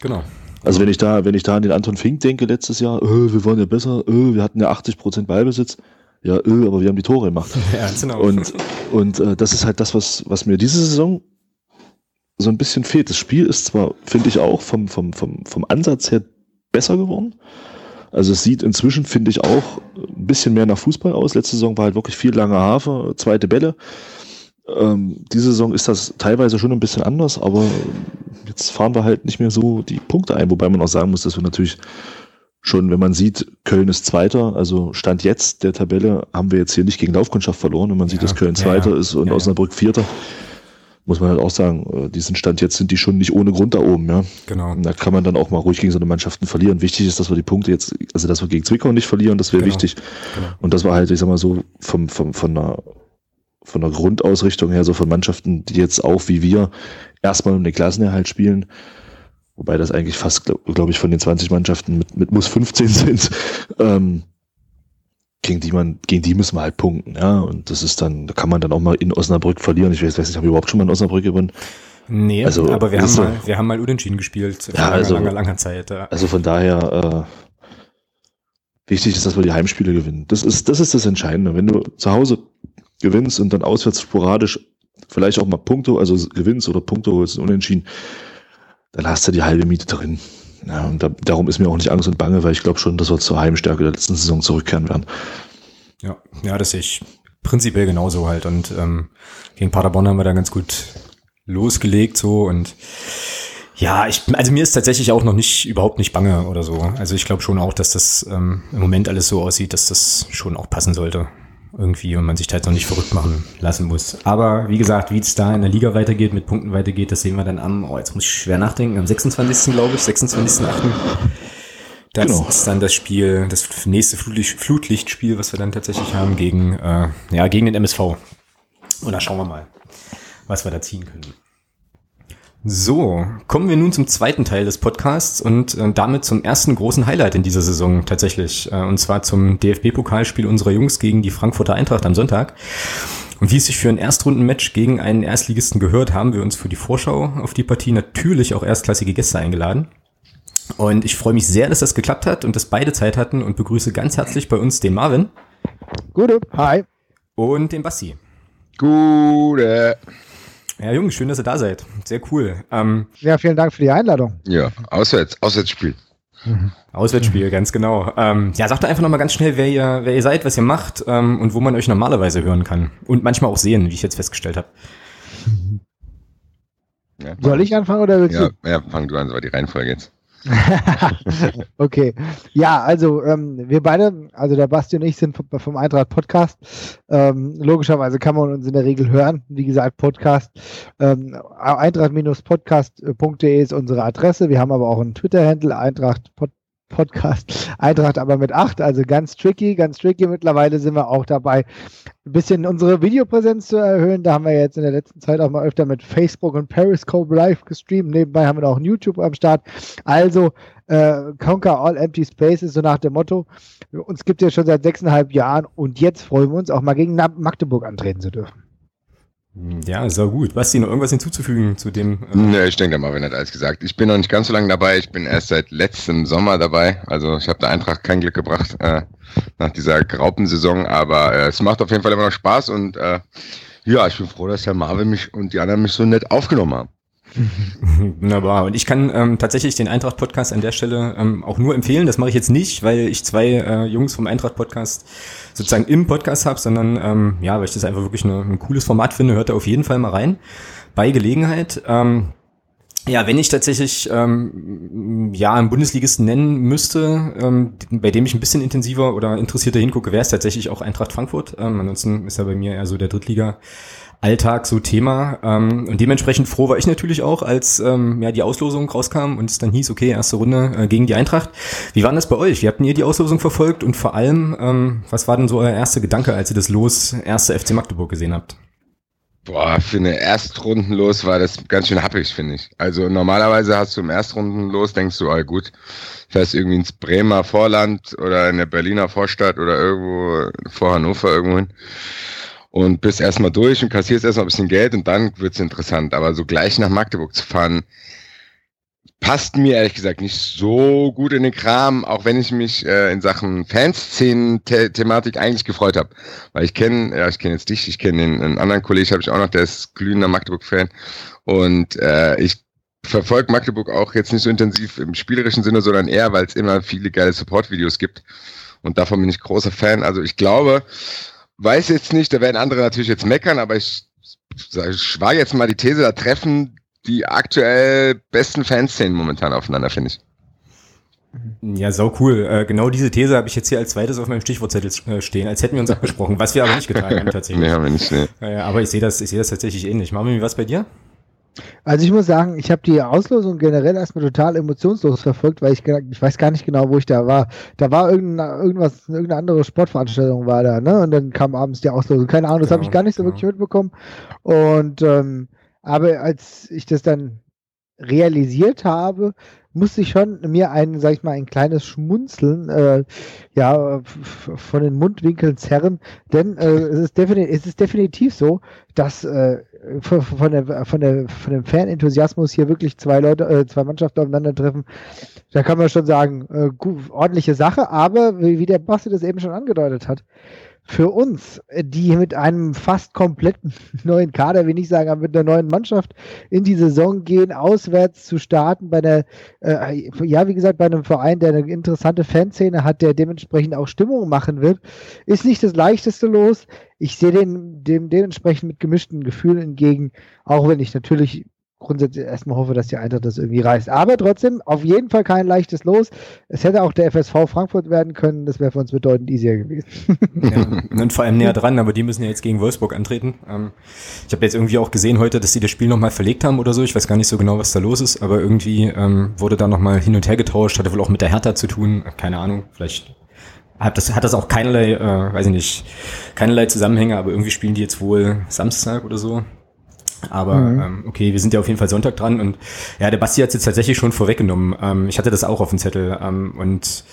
Genau.
Also wenn ich da, wenn ich da an den Anton Fink denke letztes Jahr, öh, wir waren ja besser, öh, wir hatten ja 80 Prozent Ballbesitz, ja, öh, aber wir haben die Tore gemacht. Ja, genau. Und, und äh, das ist halt das, was, was mir diese Saison so ein bisschen fehlt. Das Spiel ist zwar, finde ich auch, vom, vom, vom, vom Ansatz her besser geworden, also es sieht inzwischen, finde ich, auch ein bisschen mehr nach Fußball aus. Letzte Saison war halt wirklich viel langer Hafer, zweite Bälle. Ähm, diese Saison ist das teilweise schon ein bisschen anders, aber jetzt fahren wir halt nicht mehr so die Punkte ein, wobei man auch sagen muss, dass wir natürlich schon, wenn man sieht, Köln ist Zweiter, also Stand jetzt der Tabelle haben wir jetzt hier nicht gegen Laufkundschaft verloren, wenn man sieht, dass Köln Zweiter ja, ist und ja, Osnabrück Vierter muss man halt auch sagen, äh, diesen Stand jetzt sind die schon nicht ohne Grund da oben, ja.
Genau.
Und da kann man dann auch mal ruhig gegen so eine Mannschaften verlieren. Wichtig ist, dass wir die Punkte jetzt, also dass wir gegen Zwickau nicht verlieren, das wäre genau. wichtig. Genau. Und das war halt, ich sag mal so, vom, vom, von einer, von der Grundausrichtung her, so von Mannschaften, die jetzt auch wie wir erstmal um den Klassenerhalt spielen, wobei das eigentlich fast, glaube glaub ich, von den 20 Mannschaften mit, mit muss 15 sind, ähm, gegen die man, gegen die müssen wir halt punkten, ja. Und das ist dann, da kann man dann auch mal in Osnabrück verlieren. Ich weiß, weiß nicht, habe ich überhaupt schon mal in Osnabrück gewonnen?
Nee, also, aber wir haben, mal, wir haben mal unentschieden gespielt
ja, langer, also,
langer, langer Zeit. Ja.
Also von daher, äh, wichtig ist, dass wir die Heimspiele gewinnen. Das ist, das ist das Entscheidende. Wenn du zu Hause gewinnst und dann auswärts sporadisch vielleicht auch mal Punkte, also gewinnst oder Punkte holst, unentschieden, dann hast du die halbe Miete drin. Ja, und da, darum ist mir auch nicht Angst und Bange, weil ich glaube schon, dass wir zur Heimstärke der letzten Saison zurückkehren werden.
Ja, ja, das sehe ich prinzipiell genauso halt. Und ähm, gegen Paderborn haben wir da ganz gut losgelegt so und Ja, ich, also mir ist tatsächlich auch noch nicht, überhaupt nicht bange oder so. Also ich glaube schon auch, dass das ähm, im Moment alles so aussieht, dass das schon auch passen sollte. Irgendwie und man sich halt noch nicht verrückt machen lassen muss. Aber wie gesagt, wie es da in der Liga weitergeht, mit Punkten weitergeht, das sehen wir dann am, oh, jetzt muss ich schwer nachdenken, am 26. glaube ich, 26.8. Das genau. ist dann das Spiel, das nächste Flutlicht, Flutlichtspiel, was wir dann tatsächlich haben gegen, äh, ja, gegen den MSV. Und da schauen wir mal, was wir da ziehen können. So, kommen wir nun zum zweiten Teil des Podcasts und äh, damit zum ersten großen Highlight in dieser Saison tatsächlich. Äh, und zwar zum DFB-Pokalspiel unserer Jungs gegen die Frankfurter Eintracht am Sonntag. Und wie es sich für ein Erstrundenmatch gegen einen Erstligisten gehört, haben wir uns für die Vorschau auf die Partie natürlich auch erstklassige Gäste eingeladen. Und ich freue mich sehr, dass das geklappt hat und dass beide Zeit hatten und begrüße ganz herzlich bei uns den Marvin.
Gute, hi.
Und den Basti.
Gute.
Ja, Jungs, schön, dass ihr da seid. Sehr cool.
Ähm, ja, vielen Dank für die Einladung.
Ja, auswärts, Auswärtsspiel.
Mhm. Auswärtsspiel, ganz genau. Ähm, ja, sagt doch einfach nochmal ganz schnell, wer ihr, wer ihr seid, was ihr macht ähm, und wo man euch normalerweise hören kann. Und manchmal auch sehen, wie ich jetzt festgestellt habe.
Ja, Soll ich anfangen oder willst
ja, du? Ja, fang du an, so war die Reihenfolge jetzt.
okay. Ja, also ähm, wir beide, also der Basti und ich sind vom Eintracht Podcast. Ähm, logischerweise kann man uns in der Regel hören. Wie gesagt, Podcast. Ähm, Eintracht-podcast.de ist unsere Adresse. Wir haben aber auch einen Twitter-Handle, Eintracht Podcast. Podcast. Eintracht aber mit acht, also ganz tricky, ganz tricky. Mittlerweile sind wir auch dabei, ein bisschen unsere Videopräsenz zu erhöhen. Da haben wir jetzt in der letzten Zeit auch mal öfter mit Facebook und Periscope live gestreamt. Nebenbei haben wir auch YouTube am Start. Also äh, Conquer All Empty Spaces, so nach dem Motto. Uns gibt es ja schon seit sechseinhalb Jahren und jetzt freuen wir uns auch mal gegen Magdeburg antreten zu dürfen.
Ja, sehr gut. Basti, noch irgendwas hinzuzufügen zu dem?
Äh nee, ich denke, der Marvin hat alles gesagt. Ich bin noch nicht ganz so lange dabei. Ich bin erst seit letztem Sommer dabei. Also ich habe der Eintracht kein Glück gebracht äh, nach dieser Graupensaison. Aber äh, es macht auf jeden Fall immer noch Spaß. Und äh, ja, ich bin froh, dass der Marvin mich und die anderen mich so nett aufgenommen haben.
Wunderbar. Und ich kann ähm, tatsächlich den Eintracht-Podcast an der Stelle ähm, auch nur empfehlen. Das mache ich jetzt nicht, weil ich zwei äh, Jungs vom Eintracht-Podcast sozusagen im Podcast habe, sondern ähm, ja, weil ich das einfach wirklich eine, ein cooles Format finde. Hört da auf jeden Fall mal rein. Bei Gelegenheit. Ähm, ja, wenn ich tatsächlich ähm, ja einen Bundesligisten nennen müsste, ähm, bei dem ich ein bisschen intensiver oder interessierter hingucke, wäre es tatsächlich auch Eintracht Frankfurt. Ähm, ansonsten ist ja bei mir eher so der Drittliga. Alltag so Thema. Ähm, und dementsprechend froh war ich natürlich auch, als ähm, ja die Auslosung rauskam und es dann hieß, okay, erste Runde äh, gegen die Eintracht. Wie war das bei euch? Wie habt ihr die Auslosung verfolgt? Und vor allem, ähm, was war denn so euer erster Gedanke, als ihr das Los erste FC Magdeburg gesehen habt?
Boah, für eine Erstrundenlos war das ganz schön happig, finde ich. Also normalerweise hast du im Erstrundenlos, denkst du, ah gut, fährst irgendwie ins Bremer Vorland oder in der Berliner Vorstadt oder irgendwo vor Hannover irgendwo hin und bist erstmal durch und kassierst erstmal ein bisschen Geld und dann wird's interessant. Aber so gleich nach Magdeburg zu fahren, passt mir ehrlich gesagt nicht so gut in den Kram, auch wenn ich mich äh, in Sachen Fanszenen-Thematik eigentlich gefreut habe. Weil ich kenne, ja, ich kenne jetzt dich, ich kenne den einen anderen Kollegen, habe ich auch noch, der ist glühender Magdeburg-Fan. Und äh, ich verfolge Magdeburg auch jetzt nicht so intensiv im spielerischen Sinne, sondern eher, weil es immer viele geile Support-Videos gibt. Und davon bin ich großer Fan. Also ich glaube, weiß jetzt nicht, da werden andere natürlich jetzt meckern, aber ich, ich war jetzt mal die These, da treffen die aktuell besten Fanszenen momentan aufeinander, finde ich.
Ja, sau cool. Äh, genau diese These habe ich jetzt hier als zweites auf meinem Stichwortzettel äh, stehen, als hätten wir uns abgesprochen, was wir aber nicht getan haben tatsächlich. nee, haben wir nicht, nee. Äh, aber ich sehe das, ich sehe das tatsächlich ähnlich. Machen wir was bei dir?
Also ich muss sagen, ich habe die Auslosung generell erstmal total emotionslos verfolgt, weil ich, ich weiß gar nicht genau, wo ich da war. Da war irgendein, irgendwas, irgendeine andere Sportveranstaltung war da, ne? Und dann kam abends die Auslosung. Keine Ahnung, das ja, habe ich gar nicht so ja. wirklich mitbekommen. Und ähm, aber als ich das dann realisiert habe, musste ich schon mir ein, sag ich mal, ein kleines Schmunzeln äh, ja, von den Mundwinkeln zerren, denn äh, es, ist definitiv, es ist definitiv so, dass äh, von, der, von, der, von dem Fanenthusiasmus hier wirklich zwei Leute, äh, zwei Mannschaften aufeinandertreffen, da kann man schon sagen, äh, gut, ordentliche Sache, aber wie, wie der Basti das eben schon angedeutet hat, für uns, die mit einem fast kompletten neuen Kader, will ich sagen, aber mit einer neuen Mannschaft in die Saison gehen, auswärts zu starten, bei einer, äh, ja, wie gesagt, bei einem Verein, der eine interessante Fanszene hat, der dementsprechend auch Stimmung machen wird, ist nicht das leichteste los. Ich sehe den, dem dementsprechend mit gemischten Gefühlen entgegen, auch wenn ich natürlich grundsätzlich erstmal hoffe, dass die Eintracht das irgendwie reißt. Aber trotzdem, auf jeden Fall kein leichtes Los. Es hätte auch der FSV Frankfurt werden können, das wäre für uns bedeutend easier gewesen.
ja, und vor allem näher dran, aber die müssen ja jetzt gegen Wolfsburg antreten. Ähm, ich habe jetzt irgendwie auch gesehen heute, dass sie das Spiel nochmal verlegt haben oder so. Ich weiß gar nicht so genau, was da los ist, aber irgendwie ähm, wurde da nochmal hin und her getauscht, hatte wohl auch mit der Hertha zu tun. Keine Ahnung, vielleicht hat das, hat das auch keinerlei, äh, weiß ich nicht, keinerlei Zusammenhänge, aber irgendwie spielen die jetzt wohl Samstag oder so. Aber mhm. ähm, okay, wir sind ja auf jeden Fall Sonntag dran und ja, der Basti hat es jetzt tatsächlich schon vorweggenommen. Ähm, ich hatte das auch auf dem Zettel ähm, und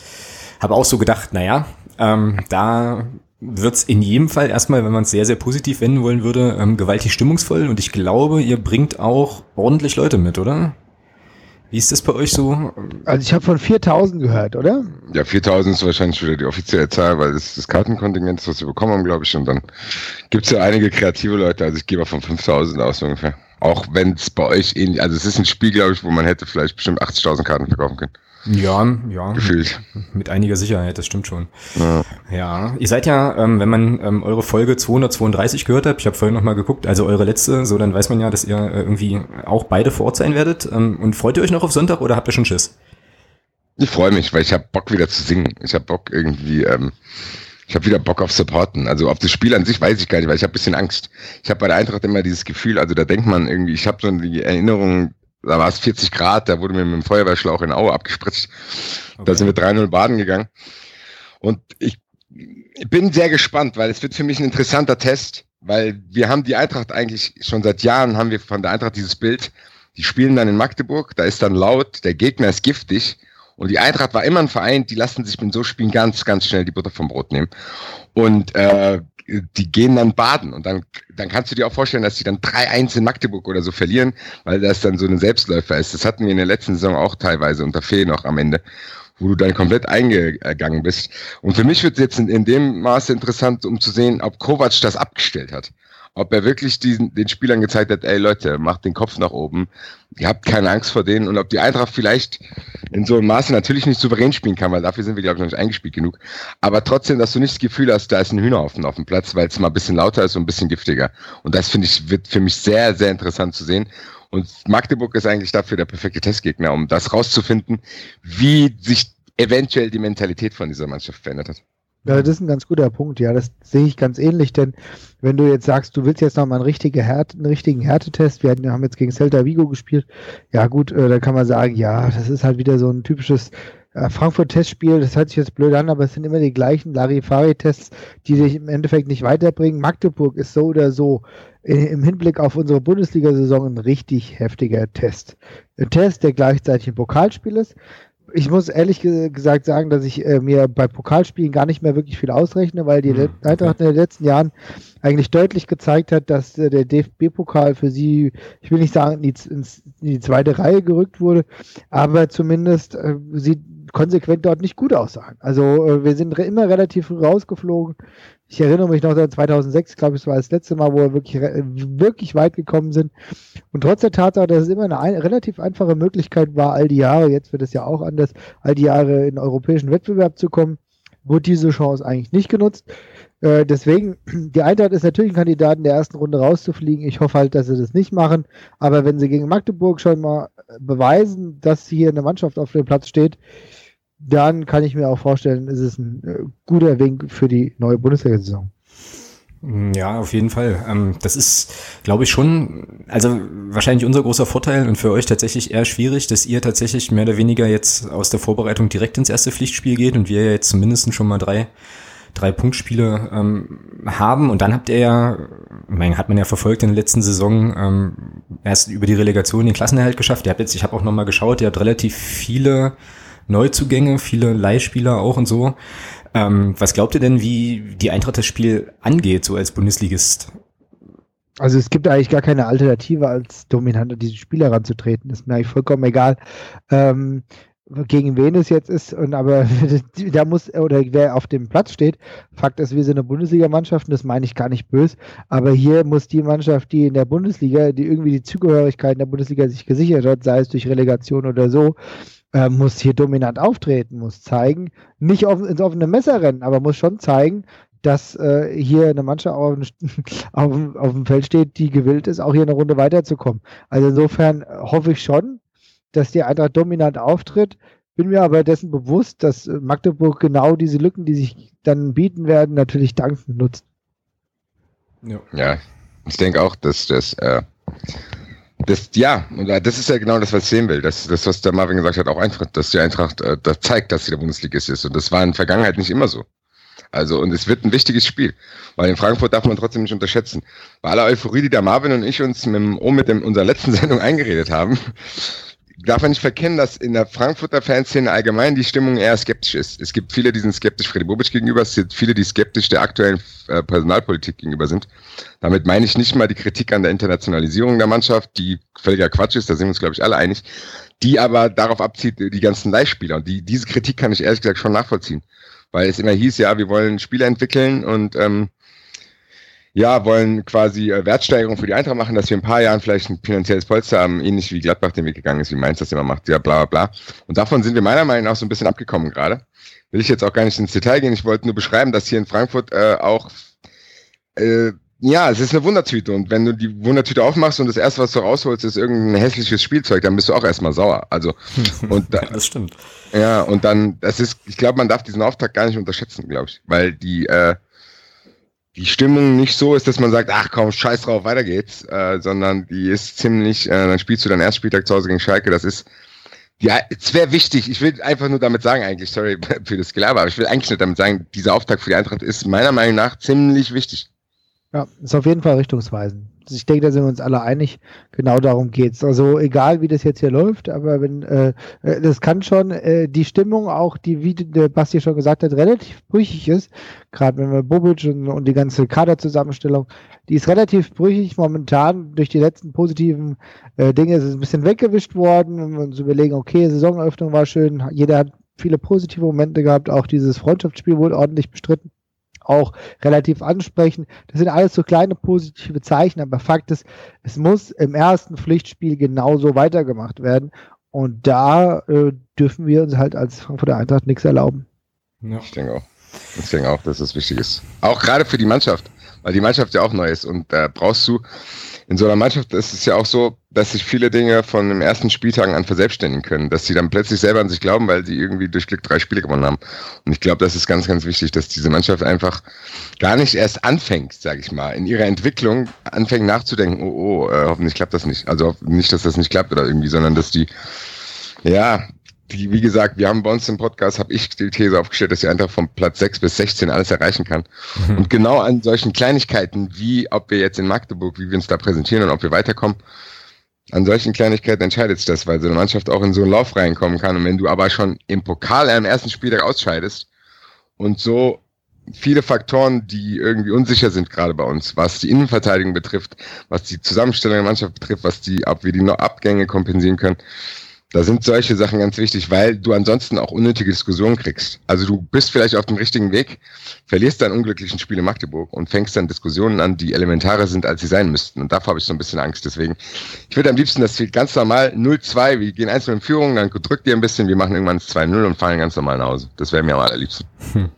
habe auch so gedacht, naja, ähm, da wird's in jedem Fall erstmal, wenn man es sehr, sehr positiv wenden wollen würde, ähm, gewaltig stimmungsvoll und ich glaube, ihr bringt auch ordentlich Leute mit, oder? Wie ist das bei euch so?
Also ich habe von 4000 gehört, oder?
Ja, 4000 ist wahrscheinlich wieder die offizielle Zahl, weil das ist das Kartenkontingent, was wir bekommen haben, glaube ich. Und dann gibt's ja einige kreative Leute. Also ich gehe mal von 5000 aus ungefähr. Auch wenn es bei euch ähnlich, also es ist ein Spiel, glaube ich, wo man hätte vielleicht bestimmt 80.000 Karten verkaufen können.
Ja, ja.
Gefühlt.
Mit einiger Sicherheit, das stimmt schon. Ja, ja. ihr seid ja, ähm, wenn man ähm, eure Folge 232 gehört hat, ich habe vorhin nochmal geguckt, also eure letzte, so dann weiß man ja, dass ihr äh, irgendwie auch beide vor Ort sein werdet. Ähm, und freut ihr euch noch auf Sonntag oder habt ihr schon Schiss?
Ich freue mich, weil ich habe Bock wieder zu singen. Ich habe Bock irgendwie, ähm, ich habe wieder Bock auf Supporten. Also auf das Spiel an sich weiß ich gar nicht, weil ich habe bisschen Angst. Ich habe bei der Eintracht immer dieses Gefühl, also da denkt man irgendwie, ich habe so die Erinnerung, da war es 40 Grad, da wurde mir mit dem Feuerwehrschlauch in Aue abgespritzt. Okay. Da sind wir 3-0 baden gegangen. Und ich bin sehr gespannt, weil es wird für mich ein interessanter Test, weil wir haben die Eintracht eigentlich schon seit Jahren haben wir von der Eintracht dieses Bild. Die spielen dann in Magdeburg, da ist dann laut, der Gegner ist giftig. Und die Eintracht war immer ein Verein, die lassen sich mit so Spielen ganz, ganz schnell die Butter vom Brot nehmen. Und äh, die gehen dann baden und dann, dann kannst du dir auch vorstellen, dass die dann 3-1 in Magdeburg oder so verlieren, weil das dann so ein Selbstläufer ist. Das hatten wir in der letzten Saison auch teilweise unter Fee noch am Ende, wo du dann komplett eingegangen bist. Und für mich wird es jetzt in, in dem Maße interessant, um zu sehen, ob Kovac das abgestellt hat ob er wirklich diesen, den Spielern gezeigt hat, ey Leute, macht den Kopf nach oben, ihr habt keine Angst vor denen und ob die Eintracht vielleicht in so einem Maße natürlich nicht souverän spielen kann, weil dafür sind wir, glaube ich, noch nicht eingespielt genug, aber trotzdem, dass du nicht das Gefühl hast, da ist ein Hühnerhaufen auf dem Platz, weil es mal ein bisschen lauter ist und ein bisschen giftiger. Und das, finde ich, wird für mich sehr, sehr interessant zu sehen. Und Magdeburg ist eigentlich dafür der perfekte Testgegner, um das rauszufinden, wie sich eventuell die Mentalität von dieser Mannschaft verändert hat.
Ja, das ist ein ganz guter Punkt. Ja, das sehe ich ganz ähnlich, denn wenn du jetzt sagst, du willst jetzt noch mal einen, richtige Härte, einen richtigen Härtetest, wir haben jetzt gegen Celta Vigo gespielt, ja gut, äh, da kann man sagen, ja, das ist halt wieder so ein typisches äh, Frankfurt-Testspiel, das hört sich jetzt blöd an, aber es sind immer die gleichen Larifari-Tests, die dich im Endeffekt nicht weiterbringen. Magdeburg ist so oder so äh, im Hinblick auf unsere Bundesliga-Saison ein richtig heftiger Test. Ein Test, der gleichzeitig ein Pokalspiel ist, ich muss ehrlich gesagt sagen, dass ich äh, mir bei Pokalspielen gar nicht mehr wirklich viel ausrechne, weil die mhm. Eintracht in den letzten Jahren eigentlich deutlich gezeigt hat, dass äh, der DFB-Pokal für sie, ich will nicht sagen, in die, in die, zweite Reihe gerückt wurde, aber zumindest äh, sieht konsequent dort nicht gut aussahen. Also äh, wir sind immer relativ rausgeflogen. Ich erinnere mich noch an 2006, glaube ich, war das letzte Mal, wo wir wirklich, wirklich weit gekommen sind. Und trotz der Tatsache, dass es immer eine ein, relativ einfache Möglichkeit war, all die Jahre, jetzt wird es ja auch anders, all die Jahre in europäischen Wettbewerb zu kommen, wurde diese Chance eigentlich nicht genutzt. Äh, deswegen, die Eintracht ist natürlich ein Kandidat, in der ersten Runde rauszufliegen. Ich hoffe halt, dass sie das nicht machen. Aber wenn sie gegen Magdeburg schon mal beweisen, dass hier eine Mannschaft auf dem Platz steht, dann kann ich mir auch vorstellen, ist es ein äh, guter Wink für die neue Bundesliga-Saison.
Mm, ja, auf jeden Fall. Ähm, das ist, glaube ich, schon, also wahrscheinlich unser großer Vorteil und für euch tatsächlich eher schwierig, dass ihr tatsächlich mehr oder weniger jetzt aus der Vorbereitung direkt ins erste Pflichtspiel geht und wir jetzt zumindest schon mal drei, drei Punktspiele ähm, haben. Und dann habt ihr ja, mein, hat man ja verfolgt in der letzten Saison, ähm, erst über die Relegation den Klassenerhalt geschafft. Ihr habt jetzt, ich habe auch nochmal geschaut, ihr habt relativ viele Neuzugänge, viele Leihspieler auch und so. Ähm, was glaubt ihr denn, wie die Eintracht das Spiel angeht, so als Bundesligist?
Also es gibt eigentlich gar keine Alternative, als dominant an diese Spieler ranzutreten. Ist mir eigentlich vollkommen egal. Ähm, gegen wen es jetzt ist, und aber da muss, oder wer auf dem Platz steht, Fakt ist, wir sind eine Bundesligamannschaft und das meine ich gar nicht böse, aber hier muss die Mannschaft, die in der Bundesliga, die irgendwie die Zugehörigkeit in der Bundesliga sich gesichert hat, sei es durch Relegation oder so, äh, muss hier dominant auftreten, muss zeigen, nicht auf, ins offene Messer rennen, aber muss schon zeigen, dass äh, hier eine Mannschaft auf, auf, auf dem Feld steht, die gewillt ist, auch hier eine Runde weiterzukommen. Also insofern hoffe ich schon, dass die Eintracht dominant auftritt. Bin mir aber dessen bewusst, dass Magdeburg genau diese Lücken, die sich dann bieten werden, natürlich dankend nutzt.
Ja, ja ich denke auch, dass das, äh, das, ja, das ist ja genau das, was ich sehen will. Das, das was der Marvin gesagt hat, auch einfach, dass die Eintracht äh, das zeigt, dass sie der Bundesligist ist. Und das war in der Vergangenheit nicht immer so. Also, und es wird ein wichtiges Spiel, weil in Frankfurt darf man trotzdem nicht unterschätzen. Bei aller Euphorie, die der Marvin und ich uns mit, dem, oh, mit dem, unserer letzten Sendung eingeredet haben, darf man nicht verkennen, dass in der Frankfurter Fanszene allgemein die Stimmung eher skeptisch ist. Es gibt viele, die sind skeptisch Freddy Bobic gegenüber, es gibt viele, die skeptisch der aktuellen äh, Personalpolitik gegenüber sind. Damit meine ich nicht mal die Kritik an der Internationalisierung der Mannschaft, die völliger Quatsch ist, da sind wir uns, glaube ich, alle einig, die aber darauf abzieht, die ganzen Leihspieler. Und die, diese Kritik kann ich ehrlich gesagt schon nachvollziehen. Weil es immer hieß, ja, wir wollen Spieler entwickeln und ähm, ja, wollen quasi äh, Wertsteigerung für die Eintracht machen, dass wir in ein paar Jahren vielleicht ein finanzielles Polster haben, ähnlich wie Gladbach den Weg gegangen ist, wie Mainz das immer macht, ja, bla, bla, bla. Und davon sind wir meiner Meinung nach so ein bisschen abgekommen gerade. Will ich jetzt auch gar nicht ins Detail gehen. Ich wollte nur beschreiben, dass hier in Frankfurt äh, auch, äh, ja, es ist eine Wundertüte. Und wenn du die Wundertüte aufmachst und das erste, was du rausholst, ist irgendein hässliches Spielzeug, dann bist du auch erstmal sauer. Also, und da,
ja, das stimmt.
Ja, und dann, das ist, ich glaube, man darf diesen Auftrag gar nicht unterschätzen, glaube ich. Weil die, äh, die Stimmung nicht so ist, dass man sagt, ach komm, scheiß drauf, weiter geht's, äh, sondern die ist ziemlich, äh, dann spielst du deinen Erstspieltag zu Hause gegen Schalke, das ist, ja, es wäre wichtig, ich will einfach nur damit sagen, eigentlich, sorry für das Gelaber, aber ich will eigentlich nur damit sagen, dieser Auftrag für die Eintracht ist meiner Meinung nach ziemlich wichtig.
Ja, ist auf jeden Fall richtungsweisend. Ich denke, da sind wir uns alle einig. Genau darum geht's. Also egal, wie das jetzt hier läuft, aber wenn äh, äh, das kann schon äh, die Stimmung auch, die wie der Basti schon gesagt hat, relativ brüchig ist. Gerade wenn wir Bobic und, und die ganze Kaderzusammenstellung, die ist relativ brüchig momentan durch die letzten positiven äh, Dinge. ist Es ein bisschen weggewischt worden. Wenn wir uns überlegen, okay, Saisonöffnung war schön, jeder hat viele positive Momente gehabt, auch dieses Freundschaftsspiel wurde ordentlich bestritten auch relativ ansprechen. Das sind alles so kleine positive Zeichen, aber Fakt ist, es muss im ersten Pflichtspiel genauso weitergemacht werden. Und da äh, dürfen wir uns halt als Frankfurter Eintracht nichts erlauben.
Ja. Ich denke auch. Ich denke auch, dass das wichtig ist. Auch gerade für die Mannschaft, weil die Mannschaft ja auch neu ist. Und da äh, brauchst du in so einer Mannschaft ist es ja auch so, dass sich viele Dinge von den ersten Spieltagen an verselbstständigen können, dass sie dann plötzlich selber an sich glauben, weil sie irgendwie durch Glück drei Spiele gewonnen haben. Und ich glaube, das ist ganz, ganz wichtig, dass diese Mannschaft einfach gar nicht erst anfängt, sage ich mal, in ihrer Entwicklung anfängt nachzudenken, oh, oh, äh, hoffentlich klappt das nicht. Also nicht, dass das nicht klappt oder irgendwie, sondern dass die ja, wie, wie gesagt, wir haben bei uns im Podcast, habe ich die These aufgestellt, dass sie einfach von Platz 6 bis 16 alles erreichen kann. Mhm. Und genau an solchen Kleinigkeiten, wie ob wir jetzt in Magdeburg, wie wir uns da präsentieren und ob wir weiterkommen, an solchen Kleinigkeiten entscheidet sich das, weil so eine Mannschaft auch in so einen Lauf reinkommen kann. Und wenn du aber schon im Pokal am ersten Spieltag ausscheidest und so viele Faktoren, die irgendwie unsicher sind gerade bei uns, was die Innenverteidigung betrifft, was die Zusammenstellung der Mannschaft betrifft, was die, ob wir die Abgänge kompensieren können, da sind solche Sachen ganz wichtig, weil du ansonsten auch unnötige Diskussionen kriegst. Also du bist vielleicht auf dem richtigen Weg, verlierst dein unglücklichen Spiel in Magdeburg und fängst dann Diskussionen an, die elementarer sind, als sie sein müssten. Und davor habe ich so ein bisschen Angst. Deswegen, ich würde am liebsten, dass wir ganz normal 0-2, wir gehen einzeln in Führung, dann drückt ihr ein bisschen, wir machen irgendwann 2-0 und fallen ganz normal nach Hause. Das wäre mir am allerliebsten. Hm.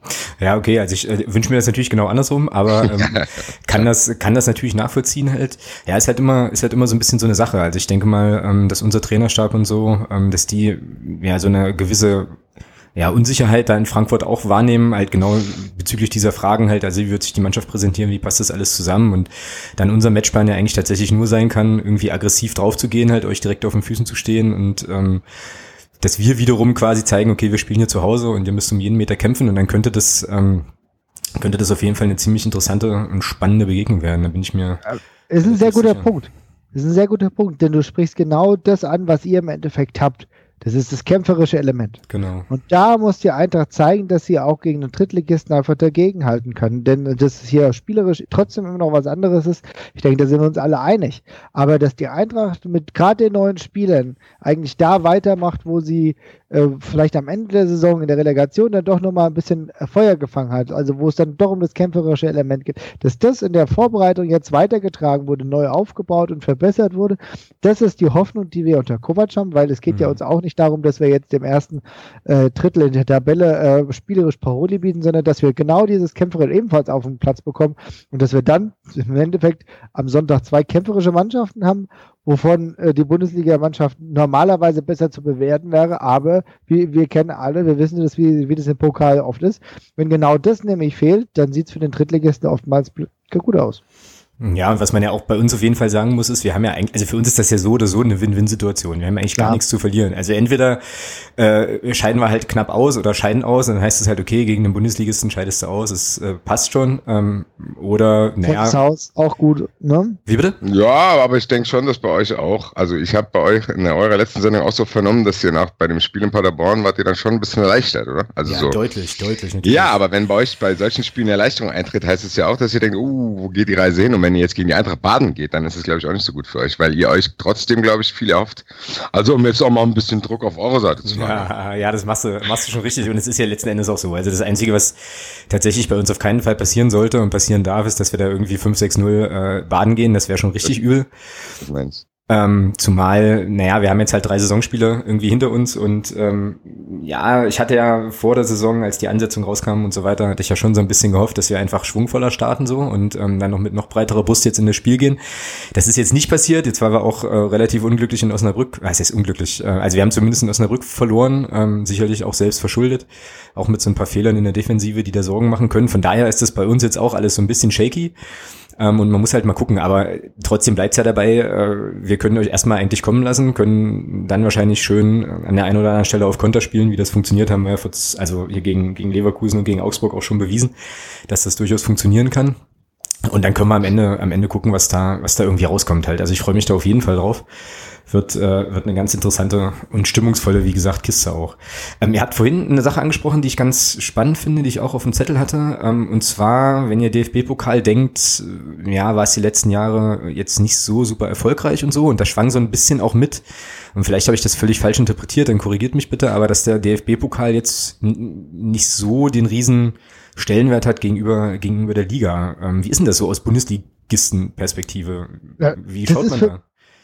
Ja, okay, also ich äh, wünsche mir das natürlich genau andersrum, aber ähm, kann das kann das natürlich nachvollziehen halt. Ja, ist halt immer ist halt immer so ein bisschen so eine Sache. Also ich denke mal, ähm, dass unser Trainerstab und so, ähm, dass die ja so eine gewisse ja, Unsicherheit da in Frankfurt auch wahrnehmen, halt genau bezüglich dieser Fragen halt, also wie wird sich die Mannschaft präsentieren, wie passt das alles zusammen und dann unser Matchplan ja eigentlich tatsächlich nur sein kann, irgendwie aggressiv drauf zu gehen, halt euch direkt auf den Füßen zu stehen und ähm, dass wir wiederum quasi zeigen, okay, wir spielen hier zu Hause und ihr müsst um jeden Meter kämpfen und dann könnte das, ähm, könnte das auf jeden Fall eine ziemlich interessante und spannende Begegnung werden. Da bin ich mir.
Es ist ein sehr guter sicher. Punkt. Es ist ein sehr guter Punkt, denn du sprichst genau das an, was ihr im Endeffekt habt. Das ist das kämpferische Element.
Genau.
Und da muss die Eintracht zeigen, dass sie auch gegen den Drittligisten einfach dagegenhalten können. Denn das ist hier spielerisch trotzdem immer noch was anderes ist. Ich denke, da sind wir uns alle einig. Aber dass die Eintracht mit gerade den neuen Spielern eigentlich da weitermacht, wo sie äh, vielleicht am Ende der Saison in der Relegation dann doch nochmal ein bisschen Feuer gefangen hat, also wo es dann doch um das kämpferische Element geht, dass das in der Vorbereitung jetzt weitergetragen wurde, neu aufgebaut und verbessert wurde, das ist die Hoffnung, die wir unter Kovac haben, weil es geht mhm. ja uns auch nicht darum, dass wir jetzt dem ersten äh, Drittel in der Tabelle äh, spielerisch Paroli bieten, sondern dass wir genau dieses Kämpferin ebenfalls auf den Platz bekommen und dass wir dann im Endeffekt am Sonntag zwei kämpferische Mannschaften haben, wovon äh, die Bundesliga-Mannschaft normalerweise besser zu bewerten wäre, aber wir, wir kennen alle, wir wissen das, wie, wie das im Pokal oft ist. Wenn genau das nämlich fehlt, dann sieht es für den Drittligisten oftmals gut aus.
Ja, und was man ja auch bei uns auf jeden Fall sagen muss, ist, wir haben ja eigentlich, also für uns ist das ja so oder so eine Win-Win-Situation. Wir haben eigentlich gar ja. nichts zu verlieren. Also entweder äh, scheiden wir halt knapp aus oder scheiden aus, dann heißt es halt, okay, gegen den Bundesligisten scheidest du aus, es äh, passt schon. Ähm, oder, naja.
Haus auch gut, ne?
Wie bitte?
Ja, aber ich denke schon, dass bei euch auch, also ich habe bei euch in eurer letzten Sendung auch so vernommen, dass ihr nach bei dem Spiel in Paderborn wart ihr dann schon ein bisschen erleichtert, oder?
Also
ja,
so. deutlich, deutlich.
Natürlich. Ja, aber wenn bei euch bei solchen Spielen Erleichterung eintritt, heißt es ja auch, dass ihr denkt, uh, wo geht die Reise hin? Und wenn ihr jetzt gegen die Eintracht baden geht, dann ist es, glaube ich, auch nicht so gut für euch, weil ihr euch trotzdem, glaube ich, viel erhofft. Also um jetzt auch mal ein bisschen Druck auf eure Seite zu machen.
Ja, ja, das machst du, machst du schon richtig und es ist ja letzten Endes auch so. Also das Einzige, was tatsächlich bei uns auf keinen Fall passieren sollte und passieren darf, ist, dass wir da irgendwie 5-6-0 äh, baden gehen. Das wäre schon richtig übel. Du meinst. Ähm, zumal, naja, wir haben jetzt halt drei Saisonspiele irgendwie hinter uns und ähm, ja, ich hatte ja vor der Saison, als die Ansetzung rauskam und so weiter, hatte ich ja schon so ein bisschen gehofft, dass wir einfach schwungvoller starten so und ähm, dann noch mit noch breiterer Brust jetzt in das Spiel gehen. Das ist jetzt nicht passiert, jetzt waren wir auch äh, relativ unglücklich in Osnabrück, was heißt unglücklich, äh, also wir haben zumindest in Osnabrück verloren, ähm, sicherlich auch selbst verschuldet, auch mit so ein paar Fehlern in der Defensive, die da Sorgen machen können. Von daher ist das bei uns jetzt auch alles so ein bisschen shaky. Ähm, und man muss halt mal gucken, aber trotzdem bleibt's ja dabei, äh, wir können euch erstmal eigentlich kommen lassen, können dann wahrscheinlich schön an der einen oder anderen Stelle auf Konter spielen, wie das funktioniert, haben wir also hier gegen, gegen Leverkusen und gegen Augsburg auch schon bewiesen, dass das durchaus funktionieren kann. Und dann können wir am Ende, am Ende gucken, was da, was da irgendwie rauskommt halt. Also ich freue mich da auf jeden Fall drauf wird, äh, wird eine ganz interessante und stimmungsvolle, wie gesagt, Kiste auch. Ähm, ihr habt vorhin eine Sache angesprochen, die ich ganz spannend finde, die ich auch auf dem Zettel hatte. Ähm, und zwar, wenn ihr DFB-Pokal denkt, äh, ja, war es die letzten Jahre jetzt nicht so super erfolgreich und so. Und da schwang so ein bisschen auch mit. Und vielleicht habe ich das völlig falsch interpretiert, dann korrigiert mich bitte, aber dass der DFB-Pokal jetzt nicht so den riesen Stellenwert hat gegenüber, gegenüber der Liga. Ähm, wie ist denn das so aus Bundesligisten-Perspektive? Wie schaut man da?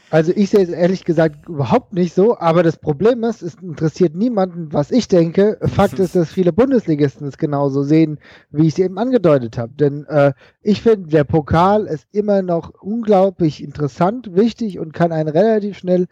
Also ich sehe es ehrlich gesagt überhaupt nicht so, aber das Problem ist, es interessiert niemanden, was ich denke. Fakt ist, dass viele Bundesligisten es genauso sehen, wie ich es eben angedeutet habe. Denn äh, ich finde, der Pokal ist immer noch unglaublich interessant, wichtig und kann einen relativ schnell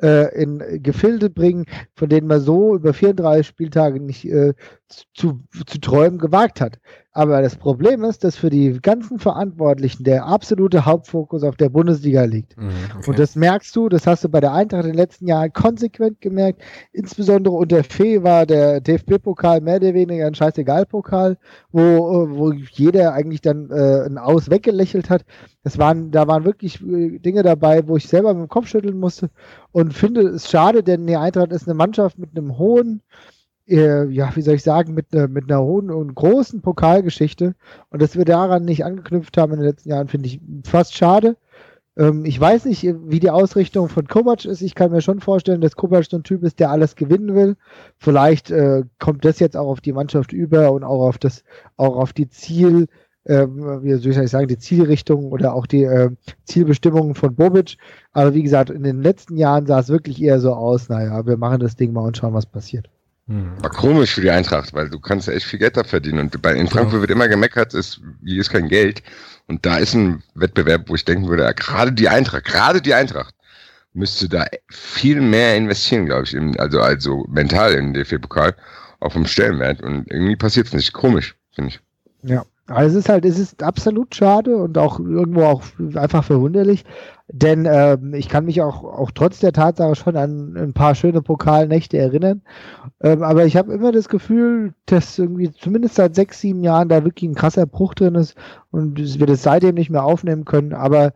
äh, in Gefilde bringen, von denen man so über 34 Spieltage nicht äh, zu, zu träumen gewagt hat. Aber das Problem ist, dass für die ganzen Verantwortlichen der absolute Hauptfokus auf der Bundesliga liegt. Mhm, okay. Und das merkst du, das hast du bei der Eintracht in den letzten Jahren konsequent gemerkt. Insbesondere unter Fee war der DFB-Pokal mehr oder weniger ein Scheißegal-Pokal, wo, äh, wo jeder eigentlich dann äh, ein Aus weggelächelt hat. Das waren, da waren wirklich äh, Dinge dabei, wo ich selber mit dem Kopf schütteln musste und finde es schade, denn die Eintracht ist eine Mannschaft mit einem hohen äh, ja, wie soll ich sagen, mit, ne, mit einer hohen und großen Pokalgeschichte. Und dass wir daran nicht angeknüpft haben in den letzten Jahren, finde ich fast schade. Ähm, ich weiß nicht, wie die Ausrichtung von Kovac ist. Ich kann mir schon vorstellen, dass Kovac so ein Typ ist, der alles gewinnen will. Vielleicht äh, kommt das jetzt auch auf die Mannschaft über und auch auf das, auch auf die Ziel, äh, wie soll ich sagen, die Zielrichtung oder auch die äh, Zielbestimmungen von Bobic. Aber wie gesagt, in den letzten Jahren sah es wirklich eher so aus, naja, wir machen das Ding mal und schauen, was passiert.
Hm. War komisch für die Eintracht, weil du kannst echt viel Geld da verdienen. Und bei, in Frankfurt ja. wird immer gemeckert, ist, hier ist kein Geld. Und da ist ein Wettbewerb, wo ich denken würde, ja, gerade die Eintracht, gerade die Eintracht müsste da viel mehr investieren, glaube ich, im, also, also mental in den DFB-Pokal, auch vom Stellenwert. Und irgendwie passiert es nicht. Komisch, finde ich.
Ja. Also es ist halt, es ist absolut schade und auch irgendwo auch einfach verwunderlich, denn äh, ich kann mich auch, auch trotz der Tatsache schon an ein paar schöne Pokalnächte erinnern. Ähm, aber ich habe immer das Gefühl, dass irgendwie zumindest seit sechs, sieben Jahren da wirklich ein krasser Bruch drin ist und wir das seitdem nicht mehr aufnehmen können. Aber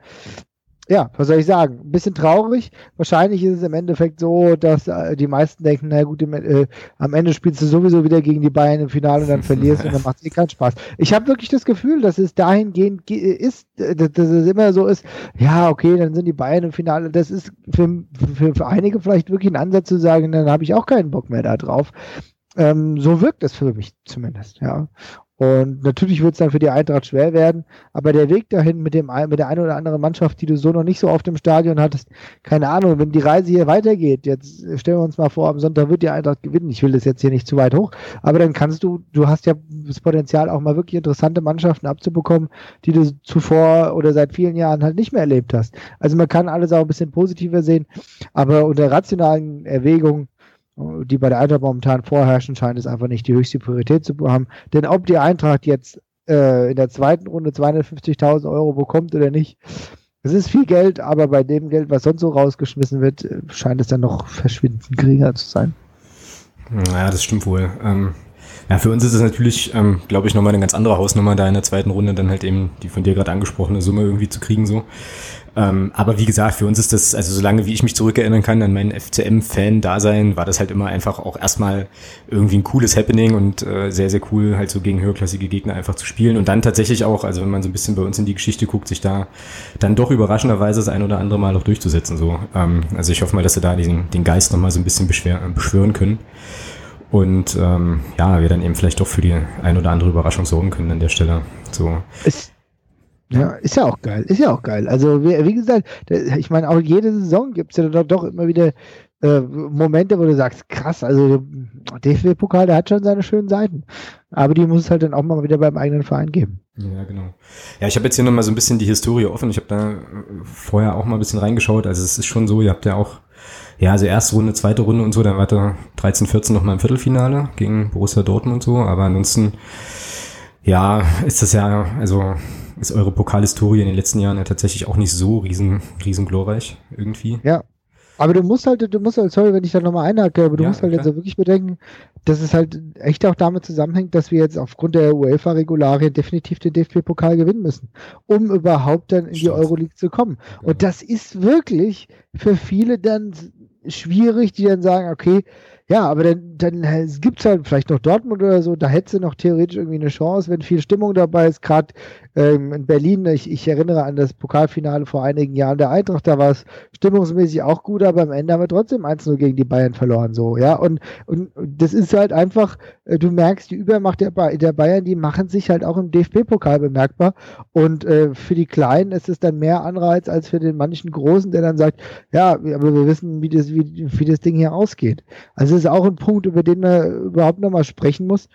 ja, was soll ich sagen? Ein bisschen traurig. Wahrscheinlich ist es im Endeffekt so, dass äh, die meisten denken, na gut, im, äh, am Ende spielst du sowieso wieder gegen die Bayern im Finale und dann verlierst und dann macht es eh keinen Spaß. Ich habe wirklich das Gefühl, dass es dahingehend ist, äh, dass es immer so ist, ja, okay, dann sind die Bayern im Finale. Das ist für, für, für einige vielleicht wirklich ein Ansatz zu sagen, dann habe ich auch keinen Bock mehr da drauf. Ähm, so wirkt es für mich zumindest, ja. Und natürlich wird es dann für die Eintracht schwer werden, aber der Weg dahin mit, dem, mit der einen oder anderen Mannschaft, die du so noch nicht so oft im Stadion hattest, keine Ahnung, wenn die Reise hier weitergeht, jetzt stellen wir uns mal vor, am Sonntag wird die Eintracht gewinnen. Ich will das jetzt hier nicht zu weit hoch, aber dann kannst du, du hast ja das Potenzial, auch mal wirklich interessante Mannschaften abzubekommen, die du zuvor oder seit vielen Jahren halt nicht mehr erlebt hast. Also man kann alles auch ein bisschen positiver sehen, aber unter rationalen Erwägungen die bei der Eintracht momentan vorherrschen, scheint es einfach nicht die höchste Priorität zu haben. Denn ob die Eintracht jetzt äh, in der zweiten Runde 250.000 Euro bekommt oder nicht, es ist viel Geld, aber bei dem Geld, was sonst so rausgeschmissen wird, scheint es dann noch verschwindend geringer zu sein.
Ja, das stimmt wohl. Ähm, ja, für uns ist es natürlich, ähm, glaube ich, nochmal eine ganz andere Hausnummer, da in der zweiten Runde dann halt eben die von dir gerade angesprochene Summe irgendwie zu kriegen. so. Ähm, aber wie gesagt, für uns ist das, also solange wie ich mich zurückerinnern kann an meinen FCM-Fan-Dasein, war das halt immer einfach auch erstmal irgendwie ein cooles Happening und äh, sehr, sehr cool, halt so gegen höherklassige Gegner einfach zu spielen. Und dann tatsächlich auch, also wenn man so ein bisschen bei uns in die Geschichte guckt, sich da dann doch überraschenderweise das ein oder andere Mal auch durchzusetzen. So. Ähm, also ich hoffe mal, dass wir da diesen, den Geist nochmal so ein bisschen beschwören können. Und ähm, ja, wir dann eben vielleicht doch für die ein oder andere Überraschung sorgen können an der Stelle. So.
Es ja, ist ja auch geil, ist ja auch geil. Also wie, wie gesagt, ich meine, auch jede Saison gibt es ja doch, doch immer wieder äh, Momente, wo du sagst, krass, also DFB-Pokal, der hat schon seine schönen Seiten. Aber die muss es halt dann auch mal wieder beim eigenen Verein geben.
Ja, genau. Ja, ich habe jetzt hier nochmal so ein bisschen die Historie offen. Ich habe da vorher auch mal ein bisschen reingeschaut. Also es ist schon so, ihr habt ja auch, ja, also erste Runde, zweite Runde und so, dann weiter 13, 14 nochmal im Viertelfinale gegen Borussia Dortmund und so. Aber ansonsten, ja, ist das ja, also ist eure Pokalhistorie in den letzten Jahren ja tatsächlich auch nicht so riesen, riesen glorreich irgendwie.
Ja. Aber du musst halt, du musst halt, sorry, wenn ich da nochmal einhacke, aber du ja, musst halt klar. jetzt wirklich bedenken, dass es halt echt auch damit zusammenhängt, dass wir jetzt aufgrund der UEFA-Regularien definitiv den DFB-Pokal gewinnen müssen, um überhaupt dann in Stimmt. die Euroleague zu kommen. Ja. Und das ist wirklich für viele dann schwierig, die dann sagen, okay, ja, aber dann, dann gibt es halt vielleicht noch Dortmund oder so, da hätte sie noch theoretisch irgendwie eine Chance, wenn viel Stimmung dabei ist. Gerade ähm, in Berlin, ich, ich erinnere an das Pokalfinale vor einigen Jahren der Eintracht, da war es stimmungsmäßig auch gut, aber am Ende haben wir trotzdem 1-0 gegen die Bayern verloren. So, ja, und, und das ist halt einfach, äh, du merkst, die Übermacht der, ba der Bayern, die machen sich halt auch im DFB-Pokal bemerkbar. Und äh, für die Kleinen ist es dann mehr Anreiz als für den manchen Großen, der dann sagt, ja, aber wir wissen, wie das, wie, wie das Ding hier ausgeht. Also das ist auch ein Punkt, über den man überhaupt nochmal sprechen muss.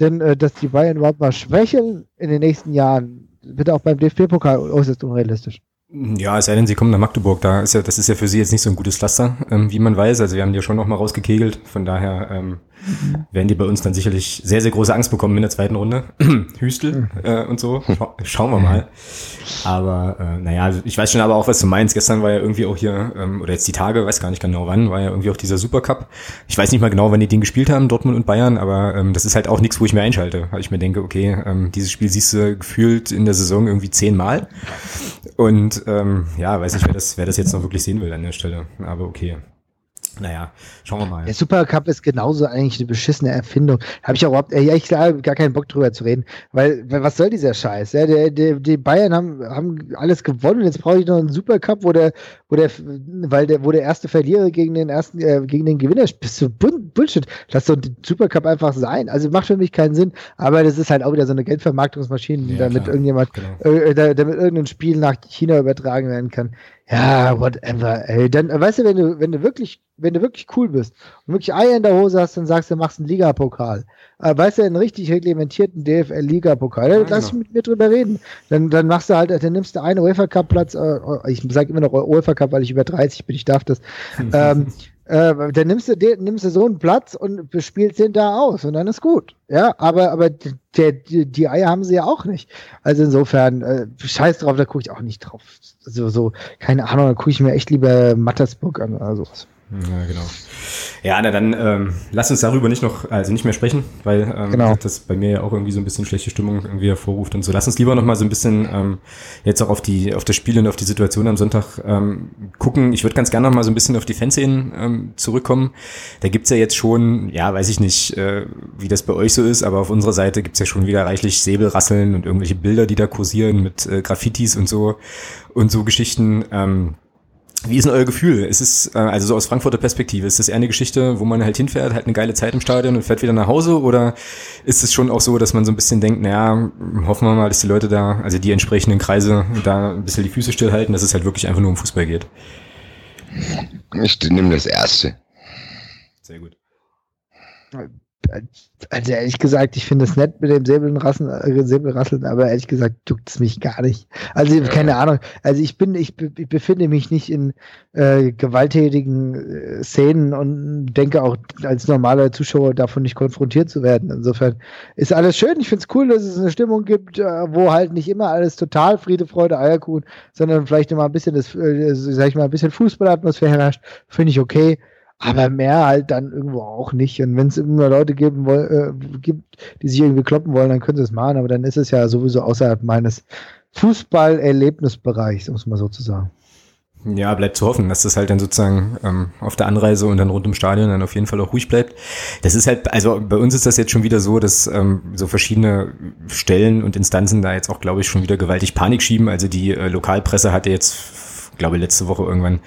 Denn äh, dass die Bayern überhaupt mal schwächeln in den nächsten Jahren, wird auch beim DFB-Pokal äußerst unrealistisch.
Ja, es sei denn, sie kommen nach Magdeburg. Da ist ja, das ist ja für sie jetzt nicht so ein gutes Pflaster, ähm, wie man weiß. Also wir haben die ja schon noch mal rausgekegelt. Von daher ähm, mhm. werden die bei uns dann sicherlich sehr, sehr große Angst bekommen in der zweiten Runde. Hüstel äh, und so. Schau, schauen wir mal. Aber äh, naja, also ich weiß schon aber auch, was du meinst. Gestern war ja irgendwie auch hier, ähm, oder jetzt die Tage, weiß gar nicht genau wann, war ja irgendwie auch dieser Supercup. Ich weiß nicht mal genau, wann die den gespielt haben, Dortmund und Bayern, aber ähm, das ist halt auch nichts, wo ich mir einschalte. Weil ich mir denke, okay, ähm, dieses Spiel siehst du gefühlt in der Saison irgendwie zehnmal. Und ähm, ja, weiß nicht, wer das, wer das jetzt noch wirklich sehen will an der Stelle. Aber okay. Naja, schauen wir mal.
Der Supercup ist genauso eigentlich eine beschissene Erfindung. Habe ich auch überhaupt, ja, ich habe gar keinen Bock drüber zu reden, weil, was soll dieser Scheiß? Ja, der, der, die Bayern haben, haben alles gewonnen. Jetzt brauche ich noch einen Supercup, wo der, wo der, weil der, wo der erste Verlierer gegen den ersten, äh, gegen den Gewinner bist du Bullshit. Lass doch den Supercup einfach sein. Also macht für mich keinen Sinn, aber das ist halt auch wieder so eine Geldvermarktungsmaschine, ja, damit klar. irgendjemand, genau. äh, damit irgendein Spiel nach China übertragen werden kann. Ja, whatever, ey. Dann, äh, weißt du, wenn du, wenn du wirklich, wenn du wirklich cool bist und wirklich Eier in der Hose hast, dann sagst du, machst einen Ligapokal. Äh, weißt du, einen richtig reglementierten DFL-Ligapokal. Ja, Lass genau. mit mir drüber reden. Dann, dann machst du halt, dann nimmst du einen UEFA Cup Platz, äh, ich sage immer noch UEFA Cup, weil ich über 30 bin, ich darf das. ähm, äh, dann nimmst du, den, nimmst du so einen Platz und spielst den da aus und dann ist gut. Ja, aber, aber der, die, die Eier haben sie ja auch nicht. Also insofern, äh, scheiß drauf, da gucke ich auch nicht drauf. Also so, keine Ahnung, da gucke ich mir echt lieber Mattersburg an oder sowas.
Ja, genau. Ja, na dann ähm, lass uns darüber nicht noch, also nicht mehr sprechen, weil ähm,
Genau.
das bei mir ja auch irgendwie so ein bisschen schlechte Stimmung irgendwie hervorruft und so. Lass uns lieber noch mal so ein bisschen ähm, jetzt auch auf die auf das Spiel und auf die Situation am Sonntag ähm, gucken. Ich würde ganz gerne noch mal so ein bisschen auf die Fanszenen ähm, zurückkommen. Da gibt's ja jetzt schon, ja, weiß ich nicht, äh, wie das bei euch so ist, aber auf unserer Seite gibt's ja schon wieder reichlich Säbelrasseln und irgendwelche Bilder, die da kursieren mit äh, Graffitis und so und so Geschichten. Ähm, wie ist denn euer Gefühl? Ist es, äh, also so aus Frankfurter Perspektive, ist das eher eine Geschichte, wo man halt hinfährt, halt eine geile Zeit im Stadion und fährt wieder nach Hause? Oder ist es schon auch so, dass man so ein bisschen denkt, naja, hoffen wir mal, dass die Leute da, also die entsprechenden Kreise da ein bisschen die Füße stillhalten, dass es halt wirklich einfach nur um Fußball geht?
Ich nehme das erste.
Sehr gut.
Also ehrlich gesagt, ich finde es nett mit dem Säbelrasseln, äh, Säbelrasseln, aber ehrlich gesagt juckt es mich gar nicht. Also keine Ahnung. Also ich bin, ich, ich befinde mich nicht in äh, gewalttätigen äh, Szenen und denke auch als normaler Zuschauer davon nicht konfrontiert zu werden. Insofern ist alles schön. Ich finde es cool, dass es eine Stimmung gibt, äh, wo halt nicht immer alles total Friede, Freude, Eierkuchen, sondern vielleicht immer ein bisschen das, äh, sag ich mal, ein bisschen Fußballatmosphäre herrscht. Finde ich okay. Aber mehr halt dann irgendwo auch nicht. Und wenn es immer Leute geben äh, gibt, die sich irgendwie kloppen wollen, dann können sie es machen. Aber dann ist es ja sowieso außerhalb meines Fußballerlebnisbereichs, um es mal so zu sagen.
Ja, bleibt zu hoffen, dass das halt dann sozusagen ähm, auf der Anreise und dann rund ums Stadion dann auf jeden Fall auch ruhig bleibt. Das ist halt, also bei uns ist das jetzt schon wieder so, dass ähm, so verschiedene Stellen und Instanzen da jetzt auch, glaube ich, schon wieder gewaltig Panik schieben. Also die äh, Lokalpresse hatte jetzt, glaube letzte Woche irgendwann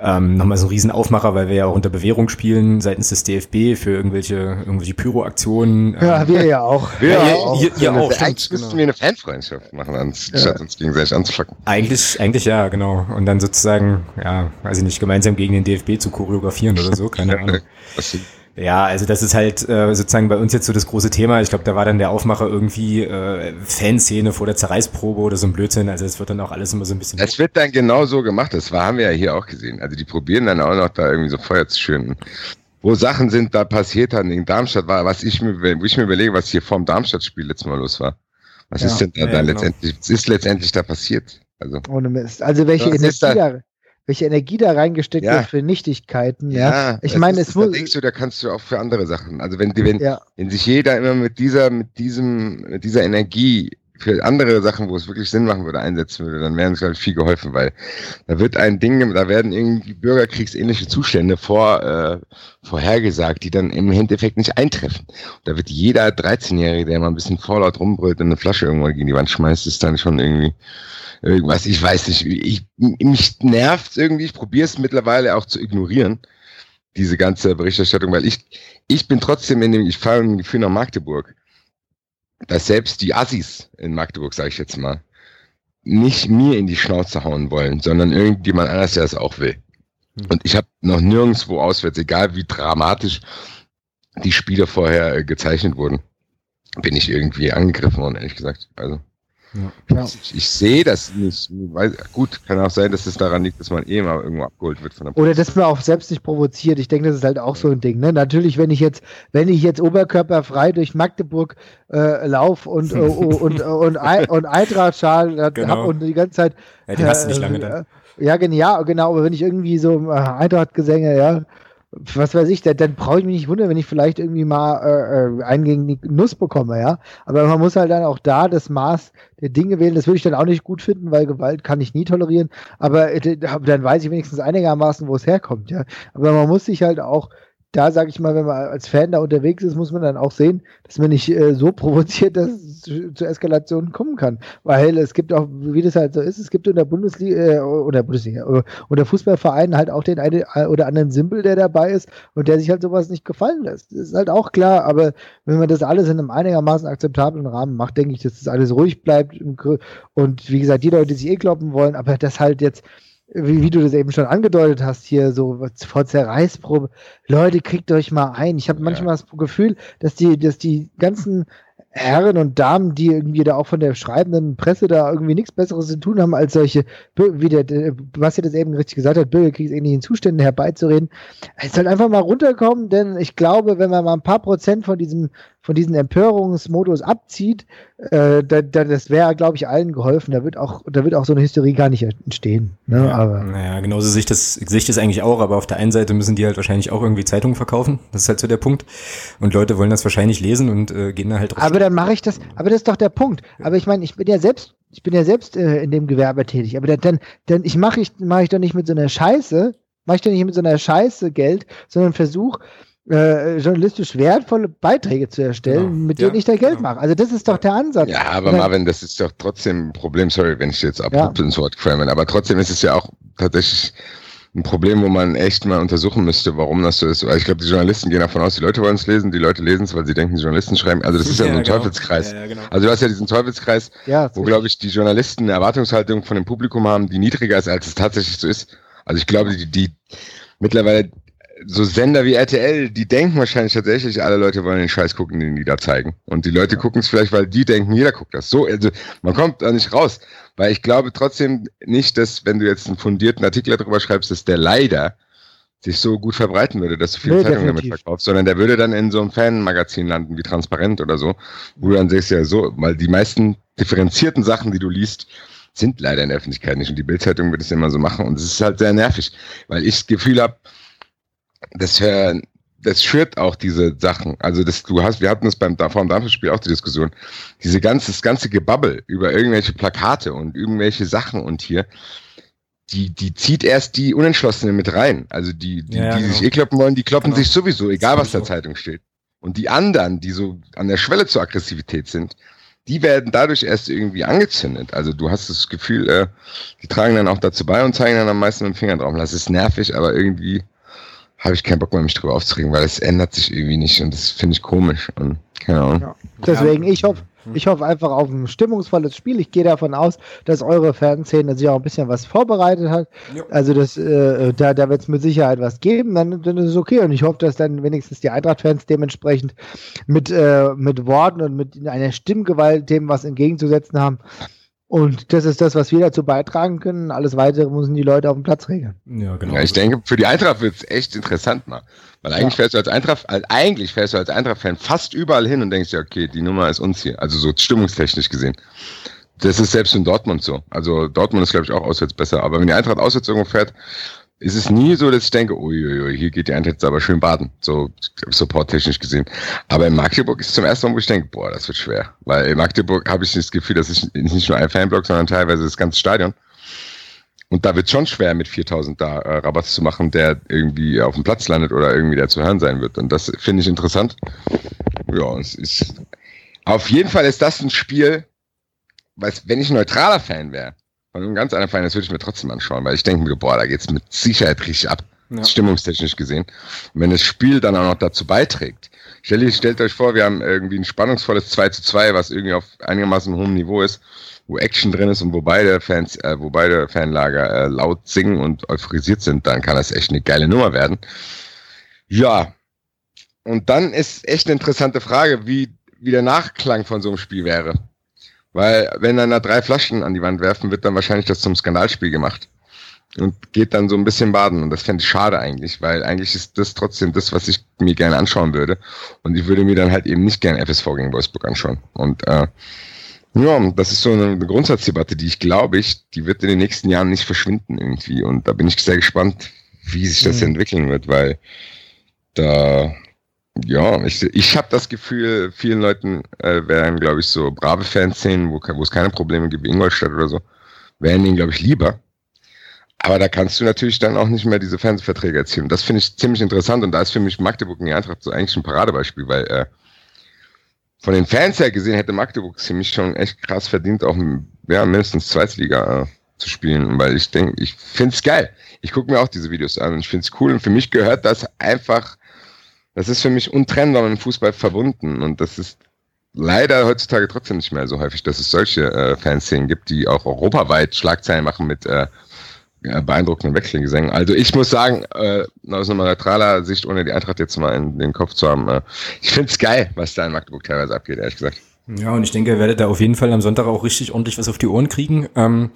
ähm, nochmal so einen riesen Aufmacher, weil wir ja auch unter Bewährung spielen seitens des DFB für irgendwelche, irgendwelche Pyroaktionen. Ähm,
Ja, wir ja auch.
Wir
Ja,
auch.
ihr- ihr auch,
Eigentlich
stimmt,
müssten
genau.
wir eine Fanfreundschaft machen, anstatt uns gegenseitig anzufacken.
Eigentlich, eigentlich ja, genau. Und dann sozusagen, ja, weiß ich nicht, gemeinsam gegen den DFB zu choreografieren oder so, keine Ahnung. Ja, also das ist halt äh, sozusagen bei uns jetzt so das große Thema. Ich glaube, da war dann der Aufmacher irgendwie äh, Fanszene vor der Zerreißprobe oder so ein Blödsinn. Also es wird dann auch alles immer so ein bisschen.
Es wird dann genau so gemacht. Das war, haben wir ja hier auch gesehen. Also die probieren dann auch noch da irgendwie so Feuer zu schüren. Wo Sachen sind, da passiert hat in Darmstadt war, was ich mir, wo ich mir überlege, was hier vorm Darmstadt-Spiel letztes Mal los war. Was
Ja.
ist denn da,
Ja,
da
genau.
letztendlich, was ist letztendlich da passiert? Also,
Ohne Mist. Also welche
Was Da-
da, welche Energie da reingesteckt
Ja.
wird für Nichtigkeiten, ja. Ich
das
meine, es
da
muss.
denkst du, da kannst du auch für andere Sachen. Also wenn, wenn,
Ja,
wenn sich jeder immer mit dieser, mit diesem, mit dieser Energie für andere Sachen, wo es wirklich Sinn machen würde, einsetzen würde, dann wären es, glaube ich, viel geholfen, weil da wird ein Ding, da werden irgendwie bürgerkriegsähnliche Zustände vor, äh, vorhergesagt, die dann im Endeffekt nicht eintreffen. Und da wird jeder 13-Jährige, der mal ein bisschen vorlaut rumbrüllt und eine Flasche irgendwann gegen die Wand schmeißt, ist dann schon irgendwie irgendwas, ich weiß nicht, ich, mich nervt irgendwie, ich probiere es mittlerweile auch zu ignorieren, diese ganze Berichterstattung, weil ich, ich bin trotzdem in dem, ich fahre im Gefühl nach Magdeburg, dass selbst die Assis in Magdeburg, sage ich jetzt mal, nicht mir in die Schnauze hauen wollen, sondern irgendjemand anders, der es auch will. Und ich habe noch nirgendwo auswärts, egal wie dramatisch die Spiele vorher äh, gezeichnet wurden, bin ich irgendwie angegriffen worden, ehrlich gesagt. Also
ja.
ich, ich sehe das nicht. Weiß, gut, kann auch sein, dass es daran liegt, dass man eh mal irgendwo abgeholt wird von der
Oder dass man auch selbst nicht provoziert. Ich denke, das ist halt auch so ein Ding. Ne? Natürlich, wenn ich jetzt, wenn ich jetzt oberkörperfrei durch Magdeburg äh, laufe und, äh, und, und, und, und Eintrachtschal äh,
Genau.
hab und die ganze Zeit.
ja, den hast du nicht lange
äh,
dann.
Ja, gen- ja, genau, aber wenn ich irgendwie so äh, Eintracht-Gesänge, ja, was weiß ich, dann, brauche ich mich nicht wundern, wenn ich vielleicht irgendwie mal äh, äh, einen gegen die Nuss bekomme, ja. Aber man muss halt dann auch da das Maß der Dinge wählen. Das würde ich dann auch nicht gut finden, weil Gewalt kann ich nie tolerieren. Aber äh, dann weiß ich wenigstens einigermaßen, wo es herkommt, ja. Aber man muss sich halt auch da sage ich mal, wenn man als Fan da unterwegs ist, muss man dann auch sehen, dass man nicht äh, so provoziert, dass es zu, zu Eskalationen kommen kann. Weil es gibt auch, wie das halt so ist, es gibt in der Bundesliga äh, oder Bundesliga äh, oder Fußballvereinen halt auch den einen oder anderen Simpel, der dabei ist und der sich halt sowas nicht gefallen lässt. Das ist halt auch klar, aber wenn man das alles in einem einigermaßen akzeptablen Rahmen macht, denke ich, dass das alles ruhig bleibt und wie gesagt, die Leute, die sich eh kloppen wollen, aber das halt jetzt wie, wie du das eben schon angedeutet hast, hier so vor Zerreißprobe. Leute, kriegt euch mal ein. Ich habe manchmal das Gefühl, dass die, dass die ganzen Herren und Damen, die irgendwie da auch von der schreibenden Presse da irgendwie nichts Besseres zu tun haben, als solche, wie der, der Basti das eben richtig gesagt hat, bürgerkriegsähnlichen Zuständen herbeizureden. Es soll einfach mal runterkommen, denn ich glaube, wenn man mal ein paar Prozent von diesem von diesem Empörungsmodus abzieht, äh, da, da, das wäre, glaube ich, allen geholfen. Da wird auch, da wird auch so eine Hysterie gar nicht entstehen. Ne?
Ja,
aber
naja, genauso sehe ich, das, sehe ich das eigentlich auch, aber auf der einen Seite müssen die halt wahrscheinlich auch irgendwie Zeitungen verkaufen. Das ist halt so der Punkt. Und Leute wollen das wahrscheinlich lesen und äh, gehen da halt drauf.
aber dann mache ich das, aber das ist doch der Punkt. Aber ich meine, ich bin ja selbst, ich bin ja selbst äh, in dem Gewerbe tätig. Aber dann, dann, ich mache ich, mache ich doch nicht mit so einer Scheiße, mache ich doch nicht mit so einer Scheiße Geld, sondern versuch äh, journalistisch wertvolle Beiträge zu erstellen,
Genau.
mit
Ja,
denen ich da Geld
genau.
mache. Also das ist doch der Ansatz.
Ja, aber
Oder-
Marvin, das ist doch trotzdem ein Problem, sorry, wenn ich jetzt abrupt ins Wort framen, aber trotzdem ist es ja auch tatsächlich ein Problem, wo man echt mal untersuchen müsste, warum das so ist. Weil ich glaube, die Journalisten gehen davon aus, die Leute wollen es lesen, die Leute lesen es, weil sie denken, die Journalisten schreiben. Also das ist ja, so ein
genau.
Teufelskreis.
Ja, ja, genau.
Also du hast ja diesen Teufelskreis,
Ja,
wo, glaube ich, die Journalisten eine Erwartungshaltung von dem Publikum haben, die niedriger ist, als es tatsächlich so ist. Also ich glaube, die, die mittlerweile so Sender wie RTL, die denken wahrscheinlich tatsächlich, alle Leute wollen den Scheiß gucken, den die da zeigen. Und die Leute gucken es vielleicht, weil die denken, jeder guckt das. So, also man kommt da nicht raus. Weil ich glaube trotzdem nicht, dass, wenn du jetzt einen fundierten Artikel darüber schreibst, dass der leider sich so gut verbreiten würde, dass du viele
Nee,
Zeitungen damit verkaufst, sondern der würde dann in so einem Fanmagazin landen, wie Transparent oder so, wo du dann siehst ja so, weil die meisten differenzierten Sachen, die du liest, sind leider in der Öffentlichkeit nicht. Und die Bildzeitung wird es immer so machen. Und es ist halt sehr nervig, weil ich das Gefühl habe, das, das schürt auch diese Sachen. Also das, du hast, wir hatten das beim vor dem Darmstadt-Spiel auch die Diskussion. Diese ganze, das ganze Gebabbel über irgendwelche Plakate und irgendwelche Sachen und hier, die, die zieht erst die Unentschlossenen mit rein. Also die, die,
Ja,
die
genau.
sich eh kloppen wollen, die kloppen
Genau.
sich sowieso, egal was in der. Zeitung steht. Und die anderen, die so an der Schwelle zur Aggressivität sind, die werden dadurch erst irgendwie angezündet. Also du hast das Gefühl, äh, die tragen dann auch dazu bei und zeigen dann am meisten mit dem Finger drauf. Das ist nervig, aber irgendwie habe ich keinen Bock mehr, mich drüber aufzuregen, weil es ändert sich irgendwie nicht und das finde ich komisch. Und keine Ahnung.
Ja. Deswegen, ich hoffe, ich hoffe einfach auf ein stimmungsvolles Spiel. Ich gehe davon aus, dass eure Fanszene sich auch ein bisschen was vorbereitet hat.
Ja.
Also das, äh, da, da wird es mit Sicherheit was geben, dann, dann ist es okay. Und ich hoffe, dass dann wenigstens die Eintracht-Fans dementsprechend mit, äh, mit Worten und mit einer Stimmgewalt dem was entgegenzusetzen haben. Und das ist das, was wir dazu beitragen können. Alles weitere müssen die Leute auf dem Platz regeln.
Ja, genau.
Ja, ich denke, für die Eintracht wird es echt interessant mal. Weil eigentlich fährst du als Eintracht, also eigentlich fährst du als Eintracht-Fan fast überall hin und denkst ja, okay, die Nummer ist uns hier. Also so stimmungstechnisch gesehen. Das ist selbst in Dortmund so. Also Dortmund ist, glaube ich, auch auswärts besser. Aber wenn die Eintracht auswärts irgendwo fährt, ist es nie so, dass ich denke, uiuiui, hier geht die Eintracht jetzt aber schön baden. So supporttechnisch gesehen. Aber in Magdeburg ist zum ersten Mal, wo ich denke, boah, das wird schwer. Weil in Magdeburg habe ich das Gefühl, das ist nicht nur ein Fanblock, sondern teilweise das ganze Stadion. Und da wird schon schwer, mit 4000 da äh, Rabatt zu machen, der irgendwie auf dem Platz landet oder irgendwie der zu hören sein wird. Und das finde ich interessant. Ja, es ist. Auf jeden Fall ist das ein Spiel, was, wenn ich neutraler Fan wäre, von einem ganz anderen Fan, das würde ich mir trotzdem anschauen, weil ich denke mir, boah, da geht's mit Sicherheit richtig ab.
Ja.
Stimmungstechnisch gesehen. Und wenn das Spiel dann auch noch dazu beiträgt, stellt, stellt euch vor, wir haben irgendwie ein spannungsvolles 2 zu 2, was irgendwie auf einigermaßen hohem Niveau ist, wo Action drin ist und wo beide Fans, äh, wo beide Fanlager äh, laut singen und euphorisiert sind, dann kann das echt eine geile Nummer werden. Ja. Und dann ist echt eine interessante Frage, wie, wie der Nachklang von so einem Spiel wäre. Weil, wenn dann da drei Flaschen an die Wand werfen, wird dann wahrscheinlich das zum Skandalspiel gemacht. Und geht dann so ein bisschen baden. Und das fände ich schade eigentlich, weil eigentlich ist das trotzdem das, was ich mir gerne anschauen würde. Und ich würde mir dann halt eben nicht gerne FSV gegen Wolfsburg anschauen. Und äh, ja, das ist so eine, eine Grundsatzdebatte, die ich glaube ich, die wird in den nächsten Jahren nicht verschwinden irgendwie. Und da bin ich sehr gespannt, wie sich das
Mhm.
entwickeln wird, weil da, ja, ich, ich habe das Gefühl, vielen Leuten äh, wären, glaube ich, so brave Fanszenen, wo, wo es keine Probleme gibt, wie Ingolstadt oder so, wären ihnen, glaube ich, lieber. Aber da kannst du natürlich dann auch nicht mehr diese Fernsehverträge erzielen. Das finde ich ziemlich interessant und da ist für mich Magdeburg und die Eintracht so eigentlich ein Paradebeispiel, weil äh, von den Fans her gesehen hätte Magdeburg ziemlich schon echt krass verdient, auch ja, mindestens Zweitliga äh, zu spielen, weil ich denke, ich finde es geil. Ich gucke mir auch diese Videos an und ich finde es cool und für mich gehört das einfach, das ist für mich untrennbar mit dem Fußball verbunden und das ist leider heutzutage trotzdem nicht mehr so häufig, dass es solche äh, Fanszenen gibt, die auch europaweit Schlagzeilen machen mit äh, beeindruckenden Wechselgesängen. Also ich muss sagen, äh, aus einer neutraler Sicht, ohne die Eintracht jetzt mal in den Kopf zu haben, äh, ich finde es geil, was da in Magdeburg teilweise abgeht, ehrlich gesagt.
Ja, und ich denke, ihr werdet da auf jeden Fall am Sonntag auch richtig ordentlich was auf die Ohren kriegen. Ähm,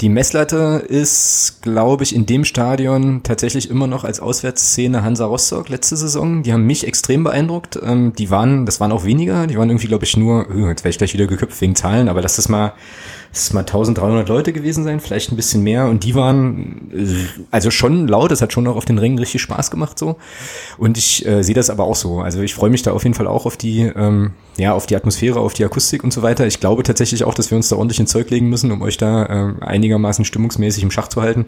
die Messlatte ist, glaube ich, in dem Stadion tatsächlich immer noch als Auswärtsszene Hansa Rostock letzte Saison. Die haben mich extrem beeindruckt. Ähm, die waren, das waren auch weniger, die waren irgendwie, glaube ich, nur, äh, jetzt wäre ich gleich wieder geköpft wegen Zahlen, aber lass das mal es mal 1300 Leute gewesen sein, vielleicht ein bisschen mehr. Und die waren also schon laut, es hat schon noch auf den Rängen richtig Spaß gemacht so. Und ich äh, sehe das aber auch so. Also ich freue mich da auf jeden Fall auch auf die, ähm, ja, auf die Atmosphäre, auf die Akustik und so weiter. Ich glaube tatsächlich auch, dass wir uns da ordentlich ins Zeug legen müssen, um euch da äh, einigermaßen stimmungsmäßig im Schach zu halten.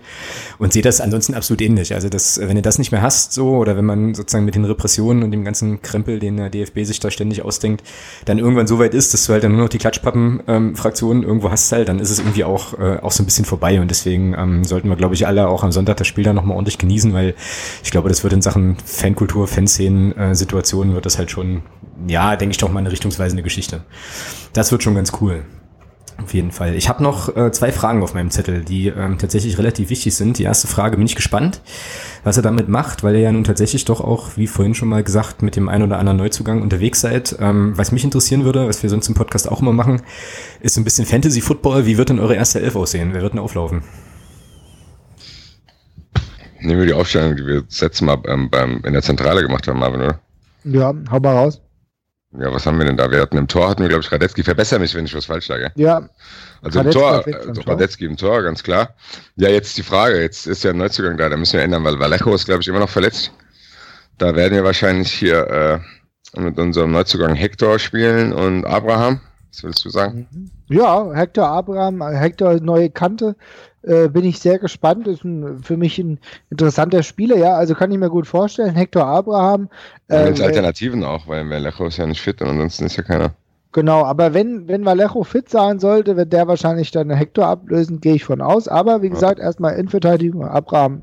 Und sehe das ansonsten absolut ähnlich. Also das, wenn ihr das nicht mehr hast, so, oder wenn man sozusagen mit den Repressionen und dem ganzen Krempel, den der DFB sich da ständig ausdenkt, dann irgendwann so weit ist, dass du halt dann nur noch die Klatschpappen-Fraktionen ähm, irgendwo hast halt, dann ist es irgendwie auch, äh, auch so ein bisschen vorbei. Und deswegen ähm, sollten wir, glaube ich, alle auch am Sonntag das Spiel dann nochmal ordentlich genießen, weil ich glaube, das wird in Sachen Fankultur, Fanszenen, äh, Situationen wird das halt schon, ja, denke ich doch mal eine richtungsweisende Geschichte. Das wird schon ganz cool. Auf jeden Fall. Ich habe noch äh, zwei Fragen auf meinem Zettel, die ähm, tatsächlich relativ wichtig sind. Die erste Frage bin ich gespannt, was er damit macht, weil ihr ja nun tatsächlich doch auch, wie vorhin schon mal gesagt, mit dem ein oder anderen Neuzugang unterwegs seid. Ähm, was mich interessieren würde, was wir sonst im Podcast auch immer machen, ist so ein bisschen Fantasy Football. Wie wird denn eure erste Elf aussehen? Wer wird denn auflaufen?
Nehmen wir die Aufstellung, die wir das letzte Mal ähm, beim, in der Zentrale gemacht haben, Marvin, oder?
Ja, hau mal raus.
Ja, was haben wir denn da? Wir hatten im Tor, hatten wir, glaube ich, Radetzky. Verbessere mich, wenn ich was falsch sage.
Ja.
Also Radetzky im Tor, also Radetzky im Tor, ganz klar. Ja, jetzt die Frage. Jetzt ist ja ein Neuzugang da, da müssen wir ändern, weil Vallejo ist, glaube ich, immer noch verletzt. Da werden wir wahrscheinlich hier äh, mit unserem Neuzugang Hector spielen und Abraham. Was würdest du sagen?
Ja, Hector Abraham, Hector neue Kante. Äh, bin ich sehr gespannt. Ist ein, für mich ein interessanter Spieler, ja. Also kann ich mir gut vorstellen. Hector Abraham.
Äh, ja, Alternativen auch, weil Vallejo ist ja nicht fit und ansonsten ist ja keiner.
Genau, aber wenn, wenn Vallejo fit sein sollte, wird der wahrscheinlich dann Hector ablösen, gehe ich von aus. Aber wie gesagt, ja. erstmal Innenverteidigung, Abraham.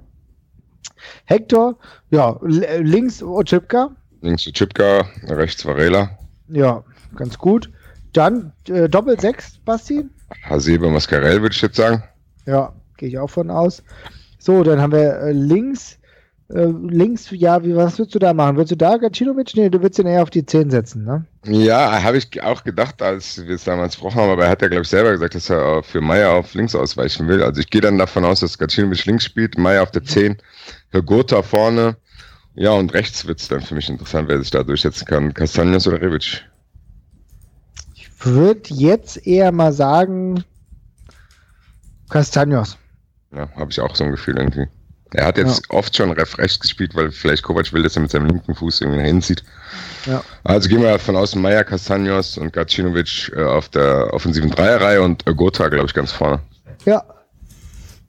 Hector, ja, links Ochipka.
Links Ochipka, rechts Varela.
Ja, ganz gut. Dann äh, Doppel 6, Basti.
Hasebe Mascarell, würde ich jetzt sagen.
Ja, gehe ich auch von aus. So, dann haben wir äh, links. Äh, links, ja, wie, was würdest du da machen? Würdest du da Gacinovic? Nee, du würdest ihn eher auf die 10 setzen, ne?
Ja, habe ich auch gedacht, als wir es damals gesprochen haben, aber er hat ja, glaube ich, selber gesagt, dass er für Meier auf links ausweichen will. Also ich gehe dann davon aus, dass Gacinovic links spielt, Meier auf der 10, Gotha vorne. Ja, und rechts wird es dann für mich interessant, wer sich da durchsetzen kann. Castaños oder Rebic?
Ich würde jetzt eher mal sagen, Castaños.
Ja, habe ich auch so ein Gefühl irgendwie. Er hat jetzt ja. oft schon rechts gespielt, weil vielleicht Kovac will, dass er mit seinem linken Fuß irgendwie hinten Ja. Also gehen wir von außen Meier, Castaños und Gacinovic äh, auf der offensiven Dreierreihe und Gotha, glaube ich, ganz vorne.
Ja.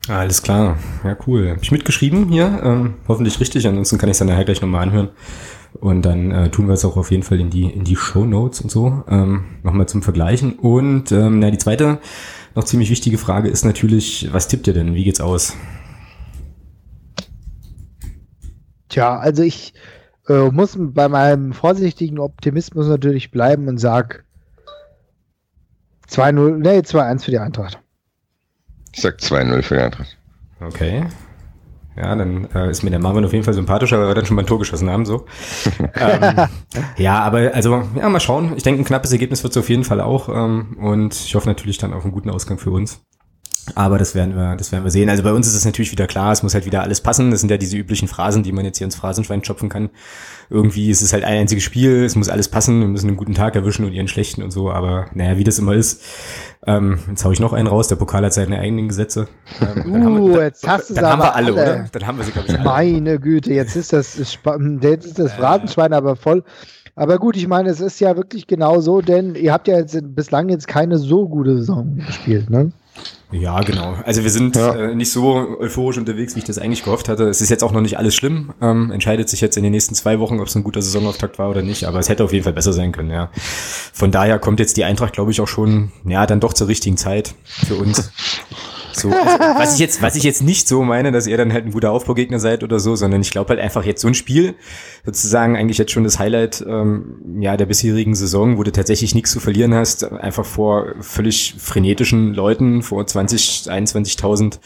Alles klar. Ja, cool. Hab ich mitgeschrieben hier. Ähm, hoffentlich richtig, ansonsten kann ich es dann nachher gleich nochmal anhören. Und dann äh, tun wir es auch auf jeden Fall in die, in die Show Notes und so. Ähm, nochmal zum Vergleichen. Und ähm, na, die zweite noch ziemlich wichtige Frage ist natürlich, was tippt ihr denn? Wie geht's aus?
Tja, also ich äh, muss bei meinem vorsichtigen Optimismus natürlich bleiben und sag 2-0, nee, 2-1 für die Eintracht.
Ich sag 2-0 für die Eintracht.
Okay. Ja, dann äh, ist mir der Marvin auf jeden Fall sympathischer, weil wir dann schon mal ein Tor geschossen haben. So. ähm, ja, aber also, ja, mal schauen. Ich denke, ein knappes Ergebnis wird es auf jeden Fall auch. Ähm, und ich hoffe natürlich dann auf einen guten Ausgang für uns. Aber das werden wir, das werden wir sehen. Also bei uns ist es natürlich wieder klar, es muss halt wieder alles passen. Das sind ja diese üblichen Phrasen, die man jetzt hier ins Phrasenschwein schopfen kann. Irgendwie ist es halt ein einziges Spiel, es muss alles passen, wir müssen einen guten Tag erwischen und ihren schlechten und so. Aber naja, wie das immer ist. Ähm, jetzt hau ich noch einen raus, der Pokal hat seine eigenen Gesetze.
Ähm, uh, wir, jetzt hast du
Dann haben wir alle, alle, oder? Dann haben wir sie,
glaube ich, alle. Meine Güte, jetzt ist das, jetzt ist das Phrasenschwein aber voll. Aber gut, ich meine, es ist ja wirklich genau so, denn ihr habt ja jetzt bislang jetzt keine so gute Saison gespielt, ne?
Ja, genau. Also wir sind ja. äh, nicht so euphorisch unterwegs, wie ich das eigentlich gehofft hatte. Es ist jetzt auch noch nicht alles schlimm. Ähm, entscheidet sich jetzt in den nächsten zwei Wochen, ob es ein guter Saisonauftakt war oder nicht. Aber es hätte auf jeden Fall besser sein können, ja. Von daher kommt jetzt die Eintracht, glaube ich, auch schon, ja, dann doch zur richtigen Zeit für uns. So, also, was ich jetzt, was ich jetzt nicht so meine, dass ihr dann halt ein guter Aufbaugegner seid oder so, sondern ich glaube halt einfach jetzt so ein Spiel, sozusagen eigentlich jetzt schon das Highlight ähm, ja der bisherigen Saison, wo du tatsächlich nichts zu verlieren hast, einfach vor völlig frenetischen Leuten, vor 20, 21.000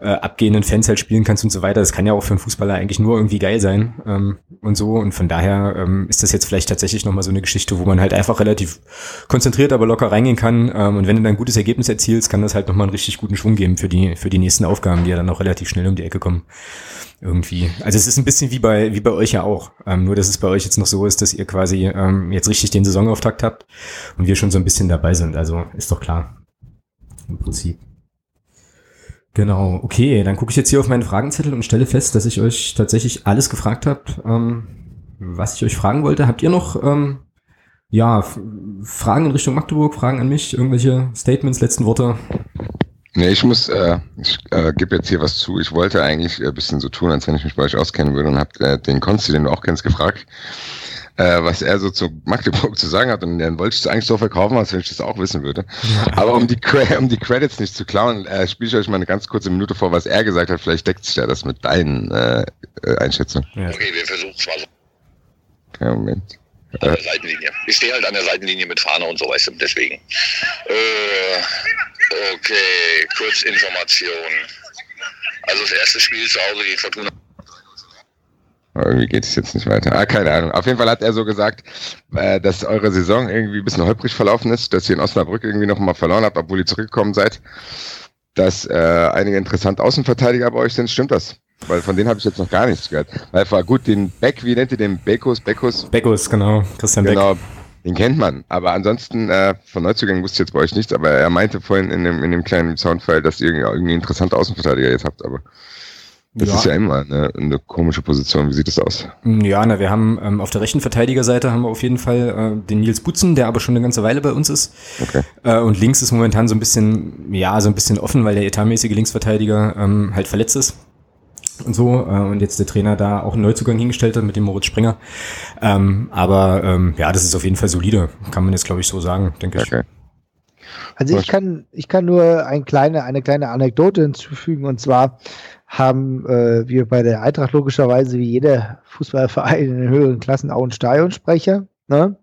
äh, abgehenden Fans halt spielen kannst und so weiter. Das kann ja auch für einen Fußballer eigentlich nur irgendwie geil sein ähm, und so. Und von daher ähm, ist das jetzt vielleicht tatsächlich nochmal so eine Geschichte, wo man halt einfach relativ konzentriert, aber locker reingehen kann. Ähm, und wenn du dann ein gutes Ergebnis erzielst, kann das halt nochmal einen richtig guten Schwung geben für die, für die nächsten Aufgaben, die ja dann auch relativ schnell um die Ecke kommen. Irgendwie. Also es ist ein bisschen wie bei, wie bei euch ja auch. Ähm, nur, dass es bei euch jetzt noch so ist, dass ihr quasi ähm, jetzt richtig den Saisonauftakt habt und wir schon so ein bisschen dabei sind. Also ist doch klar. Im Prinzip. Genau, okay, dann gucke ich jetzt hier auf meinen Fragenzettel und stelle fest, dass ich euch tatsächlich alles gefragt habe, ähm, was ich euch fragen wollte. Habt ihr noch ähm, ja, Fragen in Richtung Magdeburg, Fragen an mich, irgendwelche Statements, letzten Worte?
Nee, ich muss, äh, ich äh, gebe jetzt hier was zu. Ich wollte eigentlich ein bisschen so tun, als wenn ich mich bei euch auskennen würde und habe äh, den Konsti, den du auch kennst, gefragt, äh, was er so zu Magdeburg zu sagen hat. Und dann wollte ich es eigentlich so verkaufen, als wenn ich das auch wissen würde. Aber um die, um die Credits nicht zu klauen, äh, spiele ich euch mal eine ganz kurze Minute vor, was er gesagt hat. Vielleicht deckt sich ja das mit deinen äh, äh Einschätzungen.
Ja. Okay, wir versuchen es mal so.
Ja, Moment.
An der Seitenlinie. Ich stehe halt an der Seitenlinie mit Fahne und so, weißt du, deswegen. Äh, okay, Kurzinformation. Also das erste Spiel zu Hause gegen Fortuna
irgendwie geht es jetzt nicht weiter. Ah, keine Ahnung. Auf jeden Fall hat er so gesagt, äh, dass eure Saison irgendwie ein bisschen holprig verlaufen ist, dass ihr in Osnabrück irgendwie noch mal verloren habt, obwohl ihr zurückgekommen seid. Dass äh, einige interessante Außenverteidiger bei euch sind. Stimmt das? Weil von denen habe ich jetzt noch gar nichts gehört. Weil war gut, den Beck, wie nennt ihr den? Bekus? Bekus?
Bekus, genau. Christian
genau.
Beck.
Den kennt man. Aber ansonsten, äh, von Neuzugängen wusste ich jetzt bei euch nichts. Aber er meinte vorhin in dem, in dem kleinen Soundfile, dass ihr irgendwie interessante Außenverteidiger jetzt habt. Aber das ja. ist ja immer eine, eine, komische Position. Wie sieht das aus?
Ja, na, wir haben ähm, auf der rechten Verteidigerseite haben wir auf jeden Fall äh, den Nils Butzen, der aber schon eine ganze Weile bei uns ist.
Okay.
Äh, und links ist momentan so ein bisschen, ja, so ein bisschen offen, weil der etatmäßige Linksverteidiger ähm, halt verletzt ist und so äh, und jetzt der Trainer da auch einen Neuzugang hingestellt hat mit dem Moritz Springer. Ähm, aber ähm, ja, das ist auf jeden Fall solide, kann man jetzt glaube ich so sagen, denke okay. ich.
Also ich kann, ich kann nur ein kleine, eine kleine Anekdote hinzufügen und zwar haben äh, wir bei der Eintracht logischerweise wie jeder Fußballverein in den höheren Klassen auch einen Stadionsprecher. Ne?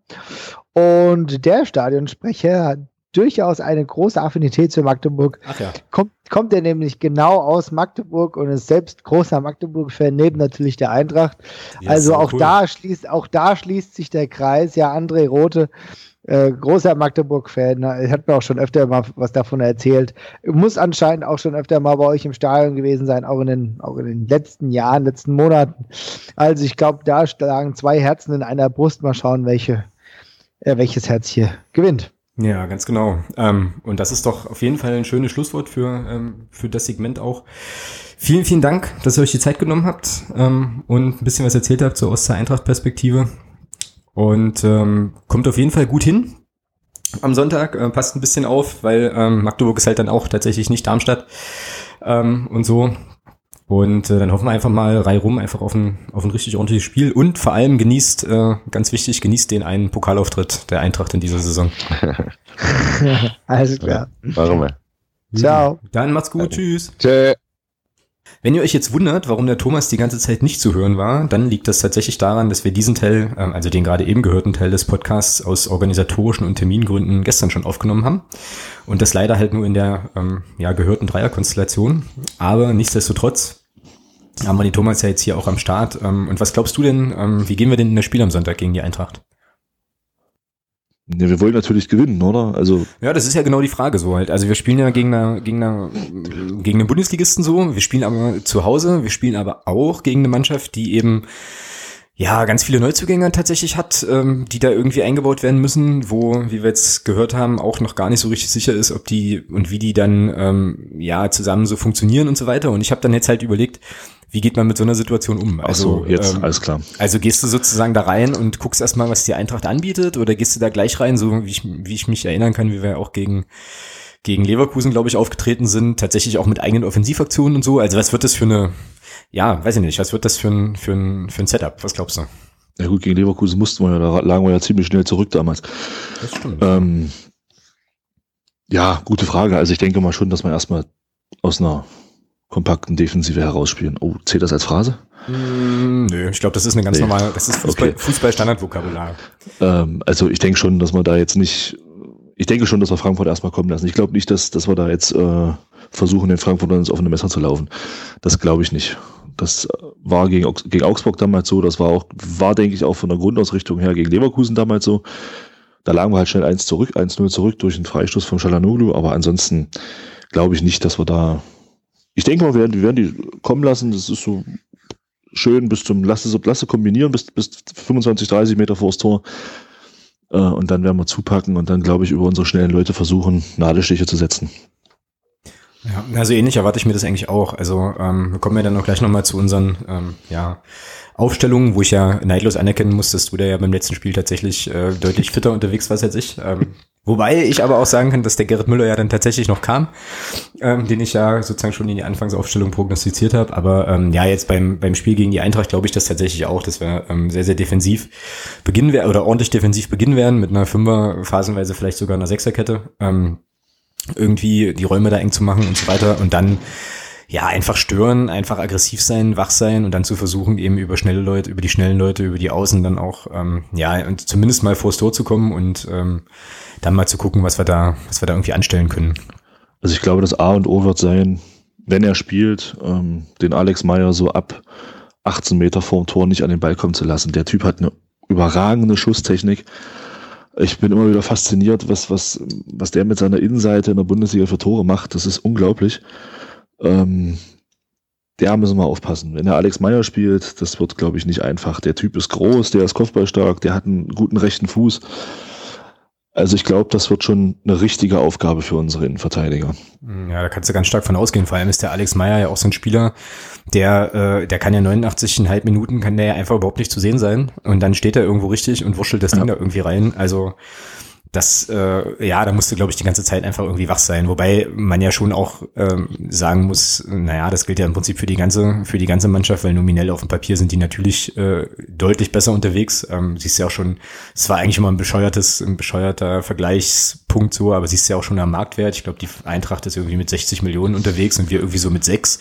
Und der Stadionsprecher hat durchaus eine große Affinität zu Magdeburg.
Ja.
Kommt, kommt er nämlich genau aus Magdeburg und ist selbst großer Magdeburg-Fan, neben natürlich der Eintracht. Ja, also auch cool. da schließt, auch da schließt sich der Kreis. Ja, André Rote äh, großer Magdeburg-Fan, hat mir auch schon öfter mal was davon erzählt. Muss anscheinend auch schon öfter mal bei euch im Stadion gewesen sein, auch in den, auch in den letzten Jahren, letzten Monaten. Also ich glaube, da schlagen zwei Herzen in einer Brust. Mal schauen, welche, äh, welches Herz hier gewinnt.
Ja, ganz genau. Ähm, und das ist doch auf jeden Fall ein schönes Schlusswort für, ähm, für das Segment auch. Vielen, vielen Dank, dass ihr euch die Zeit genommen habt ähm, und ein bisschen was erzählt habt zur Ostsee-Eintracht-Perspektive. Und ähm, kommt auf jeden Fall gut hin am Sonntag. Äh, passt ein bisschen auf, weil ähm, Magdeburg ist halt dann auch tatsächlich nicht Darmstadt ähm, und so. Und äh, dann hoffen wir einfach mal reihum einfach auf ein, auf ein richtig ordentliches Spiel und vor allem genießt, äh, ganz wichtig, genießt den einen Pokalauftritt der Eintracht in dieser Saison.
Alles klar.
Warum?
Ciao.
Dann macht's gut. Tschüss.
Tschö.
Wenn ihr euch jetzt wundert, warum der Thomas die ganze Zeit nicht zu hören war, dann liegt das tatsächlich daran, dass wir diesen Teil, ähm, also den gerade eben gehörten Teil des Podcasts aus organisatorischen und Termingründen gestern schon aufgenommen haben. Und das leider halt nur in der ähm, ja, gehörten Dreierkonstellation. Aber nichtsdestotrotz haben wir den Thomas ja jetzt hier auch am Start. Ähm, und was glaubst du denn, wie gehen wir denn in das Spiel am Sonntag gegen die Eintracht?
Ja, wir wollen natürlich gewinnen, oder? Also
ja, das ist ja genau die Frage so halt. Also wir spielen ja gegen eine, gegen eine, gegen einen Bundesligisten so. Wir spielen aber zu Hause. Wir spielen aber auch gegen eine Mannschaft, die eben ja ganz viele Neuzugänge tatsächlich hat, ähm, die da irgendwie eingebaut werden müssen, wo, wie wir jetzt gehört haben, auch noch gar nicht so richtig sicher ist, ob die und wie die dann ähm, ja zusammen so funktionieren und so weiter. Und ich habe dann jetzt halt überlegt, wie geht man mit so einer Situation um?
Also, so, jetzt, ähm, alles klar.
Also gehst du sozusagen da rein und guckst erstmal, was die Eintracht anbietet, oder gehst du da gleich rein, so wie ich, wie ich mich erinnern kann, wie wir auch gegen, gegen Leverkusen, glaube ich, aufgetreten sind, tatsächlich auch mit eigenen Offensivaktionen und so. Also was wird das für eine, ja, weiß ich nicht, was wird das für ein, für ein, für ein Setup? Was glaubst du?
Ja gut, gegen Leverkusen mussten wir ja, da lagen wir ja ziemlich schnell zurück damals.
Das stimmt.
Ähm, ja, gute Frage. Also ich denke mal schon, dass man erstmal aus einer kompakten Defensive herausspielen. Oh, zählt das als Phrase?
Mm, nö, ich glaube, das ist eine ganz nee. normale, das ist Fußball, okay. Fußball-Standardvokabular.
Ähm, also ich denke schon, dass man da jetzt nicht, ich denke schon, dass wir Frankfurt erstmal kommen lassen. Ich glaube nicht, dass, dass wir da jetzt äh, versuchen, den Frankfurtern ins offene Messer zu laufen. Das glaube ich nicht. Das war gegen, gegen Augsburg damals so, das war auch, war, denke ich, auch von der Grundausrichtung her gegen Leverkusen damals so. Da lagen wir halt schnell 1 zurück, 1-0 zurück durch den Freistoß von Shalanoglu, aber ansonsten glaube ich nicht, dass wir da. Ich denke mal, wir werden, wir werden die kommen lassen. Das ist so schön bis zum, lasse, lasse kombinieren bis, bis 25, 30 Meter vor das Tor. Äh, und dann werden wir zupacken und dann, glaube ich, über unsere schnellen Leute versuchen, Nadelstiche zu setzen.
Ja, also ähnlich erwarte ich mir das eigentlich auch. Also ähm, wir kommen ja dann auch gleich nochmal zu unseren ähm, ja, Aufstellungen, wo ich ja neidlos anerkennen muss, dass du da ja beim letzten Spiel tatsächlich äh, deutlich fitter unterwegs warst als ich. Ähm, wobei ich aber auch sagen kann, dass der Gerrit Müller ja dann tatsächlich noch kam, ähm, den ich ja sozusagen schon in die Anfangsaufstellung prognostiziert habe. Aber ähm, ja, jetzt beim, beim Spiel gegen die Eintracht glaube ich das tatsächlich auch, dass wir ähm, sehr, sehr defensiv beginnen werden oder ordentlich defensiv beginnen werden mit einer Fünfer, phasenweise vielleicht sogar einer Sechserkette. Ähm, irgendwie die Räume da eng zu machen und so weiter und dann ja, einfach stören, einfach aggressiv sein, wach sein und dann zu versuchen, eben über schnelle Leute, über die schnellen Leute, über die Außen dann auch, ähm, ja, und zumindest mal vors Tor zu kommen und ähm, dann mal zu gucken, was wir da, was wir da irgendwie anstellen können.
Also ich glaube, das A und O wird sein, wenn er spielt, ähm, den Alex Meyer so ab 18 Meter vorm Tor nicht an den Ball kommen zu lassen. Der Typ hat eine überragende Schusstechnik ich bin immer wieder fasziniert, was, was, was der mit seiner Innenseite in der Bundesliga für Tore macht. Das ist unglaublich. Ähm, der müssen wir aufpassen. Wenn er Alex Meyer spielt, das wird, glaube ich, nicht einfach. Der Typ ist groß, der ist kopfballstark, der hat einen guten rechten Fuß. Also ich glaube, das wird schon eine richtige Aufgabe für unsere Innenverteidiger.
Ja, da kannst du ganz stark von ausgehen. Vor allem ist der Alex Meyer ja auch so ein Spieler, der, äh, der kann ja 89,5 Minuten, kann der ja einfach überhaupt nicht zu sehen sein. Und dann steht er irgendwo richtig und wurschtelt das ja. Ding da irgendwie rein. Also das, äh, ja, da musste, glaube ich, die ganze Zeit einfach irgendwie wach sein. Wobei man ja schon auch ähm, sagen muss, naja, das gilt ja im Prinzip für die ganze, für die ganze Mannschaft, weil nominell auf dem Papier sind die natürlich äh, deutlich besser unterwegs. Ähm, siehst ja auch schon, es war eigentlich immer ein bescheuertes, ein bescheuerter Vergleichspunkt so, aber siehst ja auch schon am Marktwert. Ich glaube, die Eintracht ist irgendwie mit 60 Millionen unterwegs und wir irgendwie so mit sechs.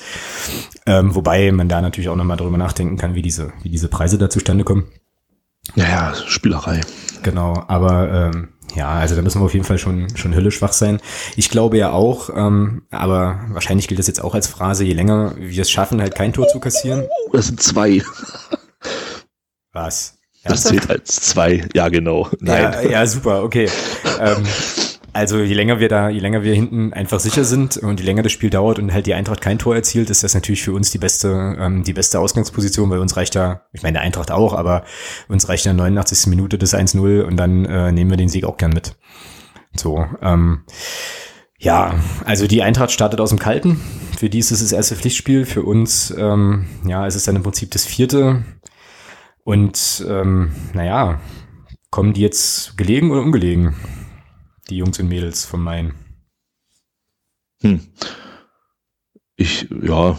Ähm, wobei man da natürlich auch nochmal drüber nachdenken kann, wie diese, wie diese Preise da zustande kommen.
Ja, ja, Spielerei.
Genau, aber ähm, ja, also da müssen wir auf jeden Fall schon, schon höllisch wach sein. Ich glaube ja auch, ähm, aber wahrscheinlich gilt das jetzt auch als Phrase, je länger wir es schaffen, halt kein Tor zu kassieren.
Das sind zwei.
Was?
Das zählt als zwei, ja genau.
Nein. Ja, ja super, okay. ähm, also je länger wir da, je länger wir hinten einfach sicher sind und je länger das Spiel dauert und halt die Eintracht kein Tor erzielt, ist das natürlich für uns die beste, ähm, die beste Ausgangsposition, weil uns reicht ja, ich meine der Eintracht auch, aber uns reicht ja 89. Minute das 1-0 und dann äh, nehmen wir den Sieg auch gern mit. So, ähm, ja, also die Eintracht startet aus dem Kalten. Für die ist es das erste Pflichtspiel. Für uns, ähm, ja, ist es dann im Prinzip das vierte. Und ähm, naja, kommen die jetzt gelegen oder ungelegen? Die Jungs und Mädels von Main?
Hm. Ich, ja,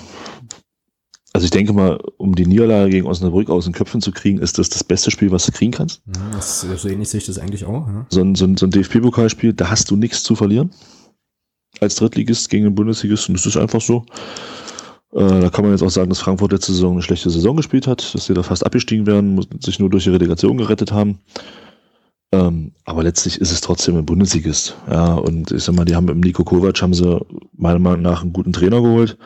also ich denke mal, um die Niederlage gegen Osnabrück aus den Köpfen zu kriegen, ist das das beste Spiel, was du kriegen kannst.
Ja, das, so ähnlich sehe ich das eigentlich auch. Ja.
So ein, so ein, so ein DFB-Pokalspiel, da hast du nichts zu verlieren. Als Drittligist gegen den Bundesligisten, das ist einfach so. Äh, da kann man jetzt auch sagen, dass Frankfurt letzte Saison eine schlechte Saison gespielt hat, dass sie da fast abgestiegen werden, sich nur durch die Relegation gerettet haben. Ähm, aber letztlich ist es trotzdem ein Bundesligist. Ja, und ich sag mal, die haben im Nico Kovac haben sie meiner Meinung nach einen guten Trainer geholt,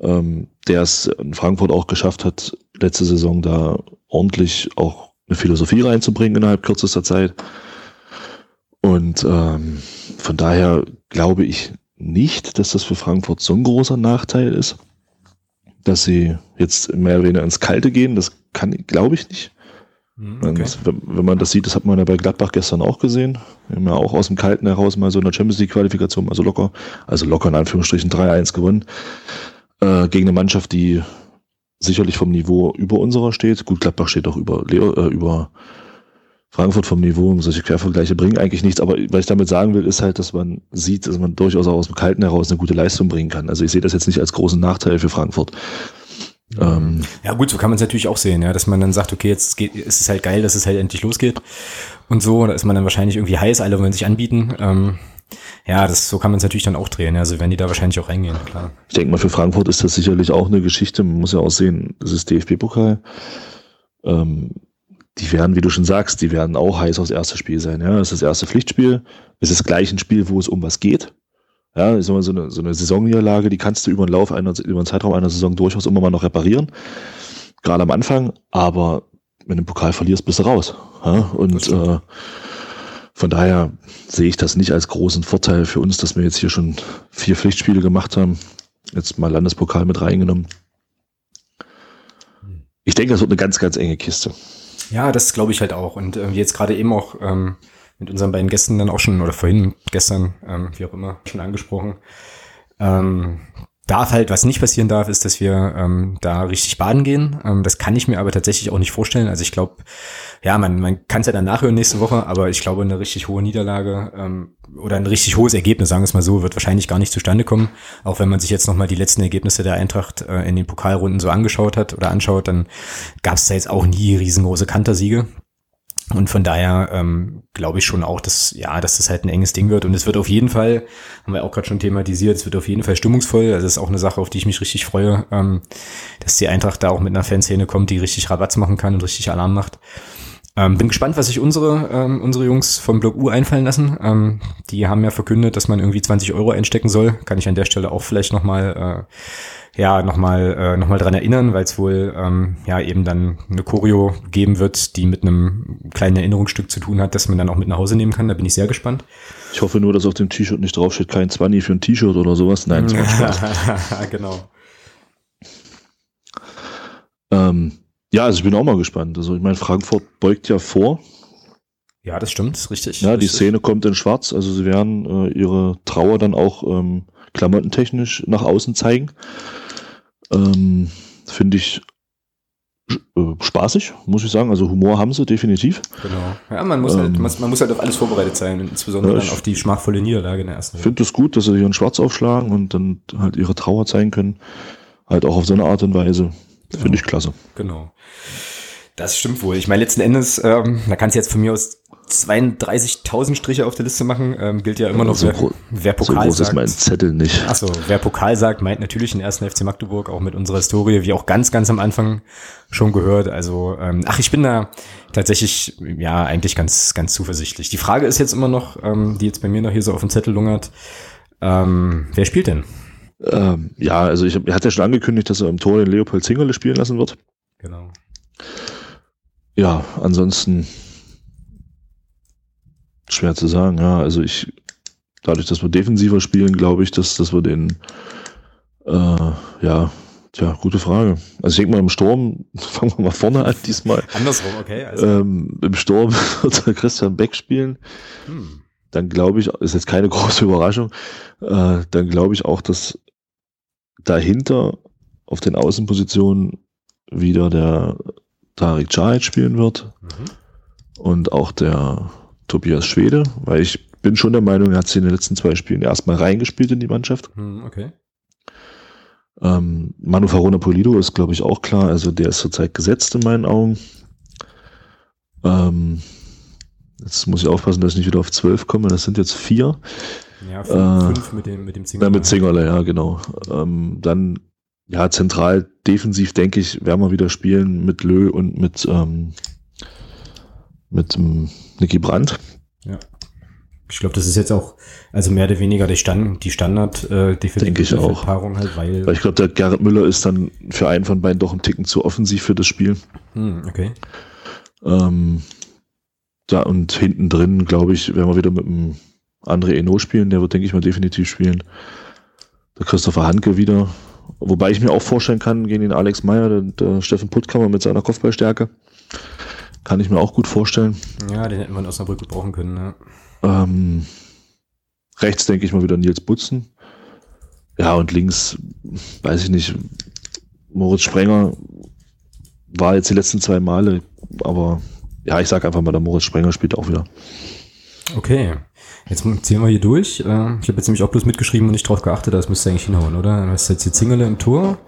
ähm, der es in Frankfurt auch geschafft hat, letzte Saison da ordentlich auch eine Philosophie reinzubringen innerhalb kürzester Zeit. Und ähm, von daher glaube ich nicht, dass das für Frankfurt so ein großer Nachteil ist, dass sie jetzt mehr oder weniger ins Kalte gehen. Das kann, glaube ich nicht. Mhm, okay. Das, wenn man das sieht, das hat man ja bei Gladbach gestern auch gesehen. Wir haben ja auch aus dem Kalten heraus mal so eine Champions League Qualifikation, also locker, also locker in Anführungsstrichen 3-1 gewonnen. Äh, gegen eine Mannschaft, die sicherlich vom Niveau über unserer steht. Gut, Gladbach steht auch über, Leo, äh, über Frankfurt vom Niveau. Solche Quervergleiche bringen eigentlich nichts. Aber was ich damit sagen will, ist halt, dass man sieht, dass man durchaus auch aus dem Kalten heraus eine gute Leistung bringen kann. Also ich sehe das jetzt nicht als großen Nachteil für Frankfurt.
Ähm, ja gut, so kann man es natürlich auch sehen, ja, dass man dann sagt, okay, jetzt geht, ist es halt geil, dass es halt endlich losgeht und so, da ist man dann wahrscheinlich irgendwie heiß, alle wollen sich anbieten. Ähm, ja, das, so kann man es natürlich dann auch drehen, also werden die da wahrscheinlich auch reingehen, klar.
Ich denke mal, für Frankfurt ist das sicherlich auch eine Geschichte, man muss ja auch sehen, das ist DFB-Pokal. Ähm, die werden, wie du schon sagst, die werden auch heiß aufs erste Spiel sein. Ja, das ist das erste Pflichtspiel. Es ist gleich ein Spiel, wo es um was geht. Ja, sag mal, so eine, so eine Saisonniederlage, die kannst du über den Lauf einer, über den Zeitraum einer Saison durchaus immer mal noch reparieren. Gerade am Anfang, aber wenn du den Pokal verlierst, bist du raus. Ja? Und äh, von daher sehe ich das nicht als großen Vorteil für uns, dass wir jetzt hier schon vier Pflichtspiele gemacht haben. Jetzt mal Landespokal mit reingenommen. Ich denke, das wird eine ganz, ganz enge Kiste.
Ja, das glaube ich halt auch. Und äh, jetzt gerade eben auch ähm, mit unseren beiden Gästen dann auch schon, oder vorhin, gestern, ähm, wie auch immer, schon angesprochen. Ähm, darf halt, was nicht passieren darf, ist, dass wir ähm, da richtig baden gehen. Ähm, das kann ich mir aber tatsächlich auch nicht vorstellen. Also ich glaube, ja, man, man kann es ja dann nachhören nächste Woche, aber ich glaube, eine richtig hohe Niederlage ähm, oder ein richtig hohes Ergebnis, sagen wir es mal so, wird wahrscheinlich gar nicht zustande kommen. Auch wenn man sich jetzt nochmal die letzten Ergebnisse der Eintracht äh, in den Pokalrunden so angeschaut hat oder anschaut, dann gab es da jetzt auch nie riesengroße Kantersiege. Und von daher ähm, glaube ich schon auch, dass ja, dass das halt ein enges Ding wird. Und es wird auf jeden Fall, haben wir auch gerade schon thematisiert, es wird auf jeden Fall stimmungsvoll. Also es ist auch eine Sache, auf die ich mich richtig freue, ähm, dass die Eintracht da auch mit einer Fanszene kommt, die richtig Rabatz machen kann und richtig Alarm macht. Ähm, bin gespannt, was sich unsere, ähm, unsere Jungs vom Block U einfallen lassen. Ähm, die haben ja verkündet, dass man irgendwie 20 Euro einstecken soll. Kann ich an der Stelle auch vielleicht nochmal äh, ja nochmal äh, noch mal dran erinnern, weil es wohl ähm, ja eben dann eine Choreo geben wird, die mit einem kleinen Erinnerungsstück zu tun hat, das man dann auch mit nach Hause nehmen kann. Da bin ich sehr gespannt.
Ich hoffe nur, dass auf dem T-Shirt nicht draufsteht, kein 20 für ein T-Shirt oder sowas. Nein, das macht Spaß.
genau.
Ähm, ja, also ich bin auch mal gespannt. Also ich meine, Frankfurt beugt ja vor.
Ja, das stimmt, ist richtig.
Ja,
richtig.
die Szene kommt in Schwarz. Also sie werden äh, ihre Trauer dann auch ähm, klamottentechnisch nach außen zeigen. Ähm, Finde ich äh, spaßig, muss ich sagen. Also Humor haben sie definitiv.
Genau. Ja, man muss, halt,
Ähm,
man, man muss halt auf alles vorbereitet sein, insbesondere
Ja,
dann auf die schmachvolle Niederlage in der ersten
Ich finde es gut, dass sie hier in Schwarz aufschlagen und dann halt ihre Trauer zeigen können. Halt auch auf so eine Art und Weise. Finde ich klasse.
Genau. Das stimmt wohl. Ich meine, letzten Endes, ähm, da kannst du jetzt von mir aus 32.000 Striche auf der Liste machen. Ähm, gilt ja immer noch,
so,
wer, wer
so
Pokal
groß ist mein
sagt.
Zettel nicht.
Achso, wer Pokal sagt, meint natürlich den ersten FC Magdeburg, auch mit unserer Historie, wie auch ganz, ganz am Anfang schon gehört. Also, ähm, ach, ich bin da tatsächlich, ja, eigentlich ganz, ganz zuversichtlich. Die Frage ist jetzt immer noch, ähm, die jetzt bei mir noch hier so auf dem Zettel lungert, ähm, wer spielt denn?
Ähm, ja, also ich er hat ja schon angekündigt, dass er im Tor den Leopold Zingerle spielen lassen wird.
Genau.
Ja, ansonsten schwer zu sagen, ja. Also ich, dadurch, dass wir defensiver spielen, glaube ich, dass, dass wir den, äh, ja, tja, gute Frage. Also ich denke mal im Sturm, fangen wir mal vorne an diesmal.
Andersrum, okay. Also,
Ähm, Im Sturm wird Christian Beck spielen.
hm.
Dann glaube ich, ist jetzt keine große Überraschung, äh, dann glaube ich auch, dass dahinter auf den Außenpositionen wieder der Tarek Cahit spielen wird
Mhm.
und auch der Tobias Schwede, weil ich bin schon der Meinung, er hat sich in den letzten zwei Spielen erstmal reingespielt in die Mannschaft.
Hm, okay.
Ähm, Manu Farona Polido ist, glaube ich, auch klar, also der ist zurzeit gesetzt in meinen Augen. Ähm, jetzt muss ich aufpassen, dass ich nicht wieder auf zwölf komme, das sind jetzt vier.
Ja,
Äh,
fünf, fünf mit dem, mit dem
Ja,
Zingerle.
mit Zingerle, ja, genau. Ähm, dann, ja, zentral defensiv, denke ich, werden wir wieder spielen mit Lö und mit, ähm, mit ähm, Niki Brandt.
Ich glaube, das ist jetzt auch, also mehr oder weniger die, Stand, die Standard äh,
Denke ich auch.
Paarung halt, weil.
Weil ich glaube, der Gerrit Müller ist dann für einen von beiden doch ein Ticken zu offensiv für das Spiel.
Hm, okay.
Ähm, da und hinten drin, glaube ich, werden wir wieder mit dem André Eno spielen. Der wird, denke ich mal, definitiv spielen. Der Christopher Hanke wieder. Wobei ich mir auch vorstellen kann, gegen den Alex Meyer, der, der Steffen Puttkammer mit seiner Kopfballstärke. Kann ich mir auch gut vorstellen.
Ja, den hätten wir in Osnabrück gebrauchen können. Ne?
Ähm, rechts denke ich mal wieder Nils Butzen. Ja, und links, weiß ich nicht, Moritz Sprenger war jetzt die letzten zwei Male, aber ja, ich sage einfach mal, der Moritz Sprenger spielt auch wieder.
Okay. Jetzt ziehen wir hier durch. Äh, Ich habe jetzt nämlich auch bloß mitgeschrieben und nicht drauf geachtet, das müsste eigentlich hinhauen, oder? Dann ist jetzt hier Zingerle im Tor,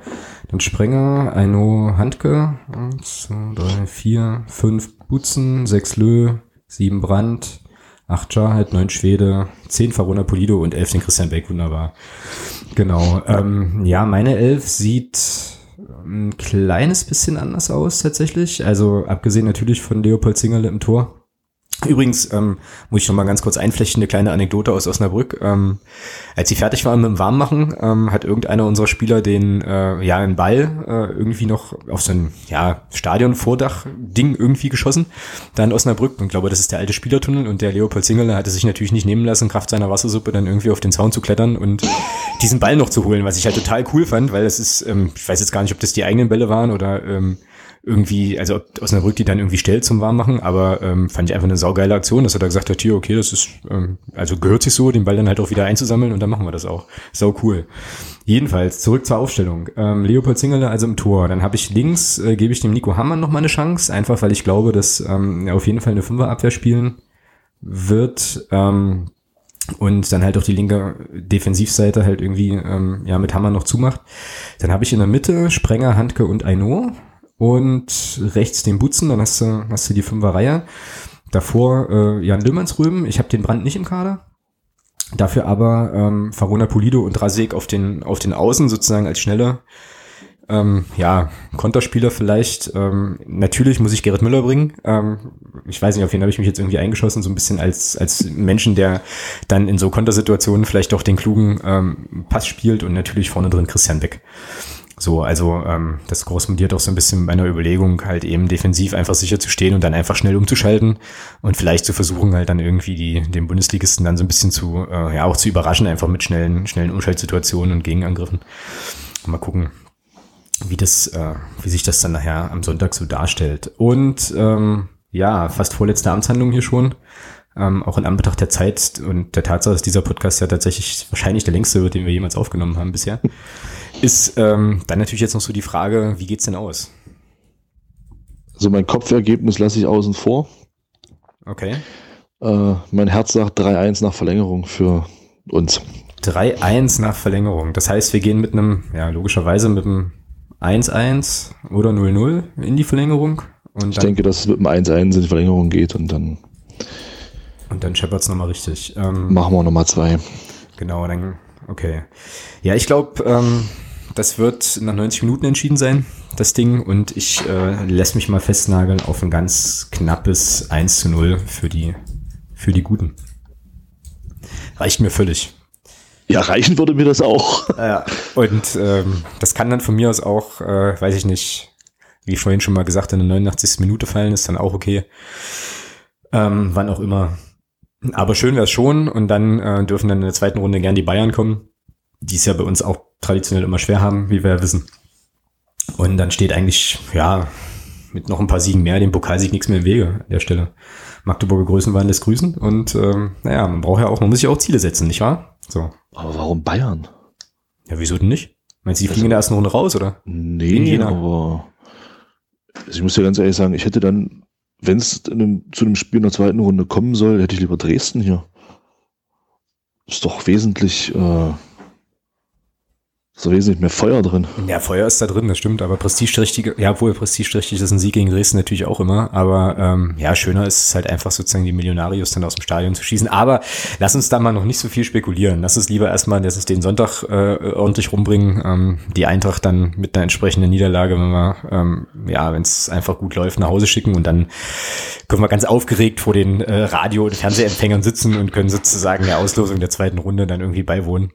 dann Sprenger, Eino Handke, eins, zwei, drei, vier, fünf Butzen, sechs Lö, sieben Brand, acht Jarheit, neun Schwede, zehn Farona Polido und elf den Christian Beck, wunderbar. Genau. Ähm, ja, meine Elf sieht ein kleines bisschen anders aus tatsächlich. Also abgesehen natürlich von Leopold Zingerle im Tor Übrigens ähm, muss ich noch mal ganz kurz einflechten, eine kleine Anekdote aus Osnabrück. Ähm, als sie fertig waren mit dem Warmmachen, ähm, hat irgendeiner unserer Spieler den äh, ja einen Ball äh, irgendwie noch auf so ein ja Stadionvordach-Ding irgendwie geschossen. Da in Osnabrück. Und ich glaube, das ist der alte Spielertunnel. Und der Leopold Singerle hatte sich natürlich nicht nehmen lassen, Kraft seiner Wassersuppe dann irgendwie auf den Zaun zu klettern und diesen Ball noch zu holen, was ich halt total cool fand, weil das ist, ähm, ich weiß jetzt gar nicht, ob das die eigenen Bälle waren oder ähm, irgendwie, also Osnabrück die dann irgendwie stellt zum Warmmachen, aber ähm, fand ich einfach eine saugeile Aktion, dass er da gesagt hat, hier, okay, das ist, ähm, also gehört sich so, den Ball dann halt auch wieder einzusammeln und dann machen wir das auch. Sau cool. Jedenfalls, zurück zur Aufstellung. Ähm, Leopold Zingerle also im Tor. Dann habe ich links, äh, gebe ich dem Nico Hammann noch mal eine Chance, einfach weil ich glaube, dass ähm, er auf jeden Fall eine Fünferabwehr spielen wird. Ähm, und dann halt auch die linke Defensivseite halt irgendwie ähm, ja mit Hammer noch zumacht. Dann habe ich in der Mitte Sprenger, Handke und Aino und rechts den Butzen, dann hast du, hast du die Fünferreihe. Davor äh, Jan Löhmannsröben, ich habe den Brand nicht im Kader. Dafür aber ähm, Farona Pulido und Rasek auf den, auf den Außen sozusagen als schnelle ähm, ja, Konterspieler vielleicht. Ähm, natürlich muss ich Gerrit Müller bringen. Ähm, ich weiß nicht, auf wen habe ich mich jetzt irgendwie eingeschossen, so ein bisschen als, als Menschen, der dann in so Kontersituationen vielleicht doch den klugen ähm, Pass spielt und natürlich vorne drin Christian Beck. So, also ähm, das korrespondiert auch so ein bisschen meiner Überlegung, halt eben defensiv einfach sicher zu stehen und dann einfach schnell umzuschalten und vielleicht zu versuchen, halt dann irgendwie die, den Bundesligisten dann so ein bisschen zu, äh, ja, auch zu überraschen, einfach mit schnellen, schnellen Umschaltsituationen und Gegenangriffen. Mal gucken, wie das, äh, wie sich das dann nachher am Sonntag so darstellt. Und ähm, ja, fast vorletzte Amtshandlung hier schon. Ähm, auch in Anbetracht der Zeit und der Tatsache, dass dieser Podcast ja tatsächlich wahrscheinlich der längste wird, den wir jemals aufgenommen haben bisher, ist ähm, dann natürlich jetzt noch so die Frage, wie geht's denn aus?
Also mein Kopfergebnis lasse ich außen vor.
Okay.
Äh, mein Herz sagt 3-1 nach Verlängerung für uns.
3-1 nach Verlängerung. Das heißt, wir gehen mit einem, ja, logischerweise mit einem 1-1 oder 0-0 in die Verlängerung. Und
Ich denke, dass es mit dem 1-1 in die Verlängerung geht und dann
und dann scheppert's nochmal richtig. Ähm,
machen wir nochmal zwei.
Genau, dann, okay. Ja, ich glaube, ähm, das wird nach 90 Minuten entschieden sein, das Ding. Und ich äh, lässt mich mal festnageln auf ein ganz knappes 1 zu 0 für die, für die Guten. Reicht mir völlig.
Ja, reichen würde mir das auch.
Ja. Und ähm, das kann dann von mir aus auch, äh, weiß ich nicht, wie ich vorhin schon mal gesagt, in der 89. Minute fallen, ist dann auch okay. Ähm, wann auch immer. Aber schön wäre es schon und dann äh, dürfen dann in der zweiten Runde gern die Bayern kommen, die es ja bei uns auch traditionell immer schwer haben, wie wir ja wissen. Und dann steht eigentlich, ja, mit noch ein paar Siegen mehr dem Pokalsieg nichts mehr im Wege an der Stelle. Magdeburger Größenwahn lässt grüßen und ähm, naja, man braucht ja auch, man muss sich auch Ziele setzen, nicht wahr? So.
Aber warum Bayern?
Ja, wieso denn nicht? Meinst du, die fliegen in der ersten Runde raus, oder?
Nee, aber also ich muss dir ganz ehrlich sagen, ich hätte dann, wenn es zu einem Spiel in der zweiten Runde kommen soll, hätte ich lieber Dresden hier. Ist doch wesentlich, äh, doch wesentlich mehr Feuer drin.
Ja, Feuer ist da drin, das stimmt, aber prestigeträchtige, ja, wohl prestigeträchtig ist ein Sieg gegen Dresden natürlich auch immer, aber ähm, ja, schöner ist es halt einfach sozusagen die Millionarius dann aus dem Stadion zu schießen. Aber lass uns da mal noch nicht so viel spekulieren. Lass uns lieber erstmal, dass es den Sonntag äh, ordentlich rumbringen, ähm, die Eintracht dann mit einer entsprechenden Niederlage, wenn wir, ähm, ja, wenn es einfach gut läuft, nach Hause schicken und dann können wir ganz aufgeregt vor den äh, Radio- und Fernsehempfängern sitzen und können sozusagen der Auslosung der zweiten Runde dann irgendwie beiwohnen.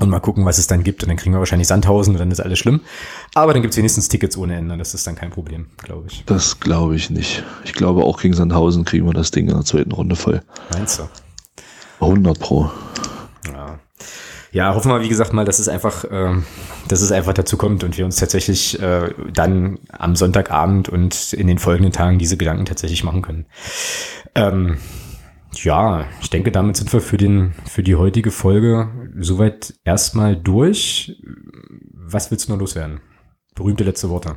Und mal gucken, was es dann gibt. Und dann kriegen wir wahrscheinlich Sandhausen und dann ist alles schlimm. Aber dann gibt's wenigstens Tickets ohne Ende. Das ist dann kein Problem, glaube ich.
Das glaube ich nicht. Ich glaube auch gegen Sandhausen kriegen wir das Ding in der zweiten Runde voll.
Meinst du?
100 pro.
Ja. Ja, hoffen wir, wie gesagt, mal, dass es einfach, ähm, dass es einfach dazu kommt und wir uns tatsächlich äh, dann am Sonntagabend und in den folgenden Tagen diese Gedanken tatsächlich machen können. Ähm, ja, ich denke, damit sind wir für den, für die heutige Folge soweit erstmal durch. Was willst du noch loswerden? Berühmte letzte Worte.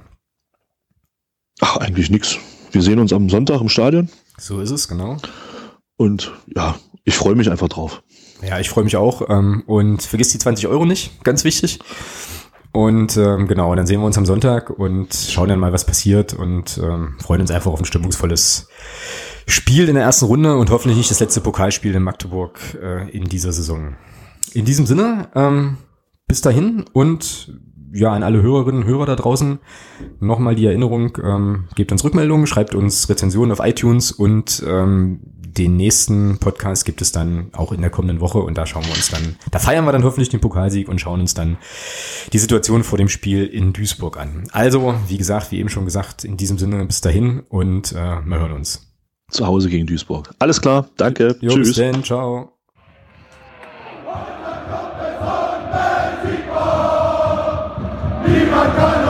Ach, eigentlich nix. Wir sehen uns am Sonntag im Stadion
So ist es, genau.
und ja, ich freue mich einfach drauf.
Ja, ich freue mich auch. Ähm, und vergiss die 20 Euro nicht, ganz wichtig. Und ähm, genau, dann sehen wir uns am Sonntag und schauen dann mal, was passiert und ähm, freuen uns einfach auf ein stimmungsvolles Spiel in der ersten Runde und hoffentlich nicht das letzte Pokalspiel in Magdeburg äh, in dieser Saison. In diesem Sinne, ähm, bis dahin und ja, an alle Hörerinnen und Hörer da draußen nochmal die Erinnerung, ähm, gebt uns Rückmeldungen, schreibt uns Rezensionen auf iTunes und ähm, den nächsten Podcast gibt es dann auch in der kommenden Woche und da schauen wir uns dann, da feiern wir dann hoffentlich den Pokalsieg und schauen uns dann die Situation vor dem Spiel in Duisburg an. Also, wie gesagt, wie eben schon gesagt, in diesem Sinne bis dahin und äh, wir hören uns.
Zu Hause gegen Duisburg. Alles klar, danke.
Jo,
Tschüss.
Bis dann, ciao. Marcano.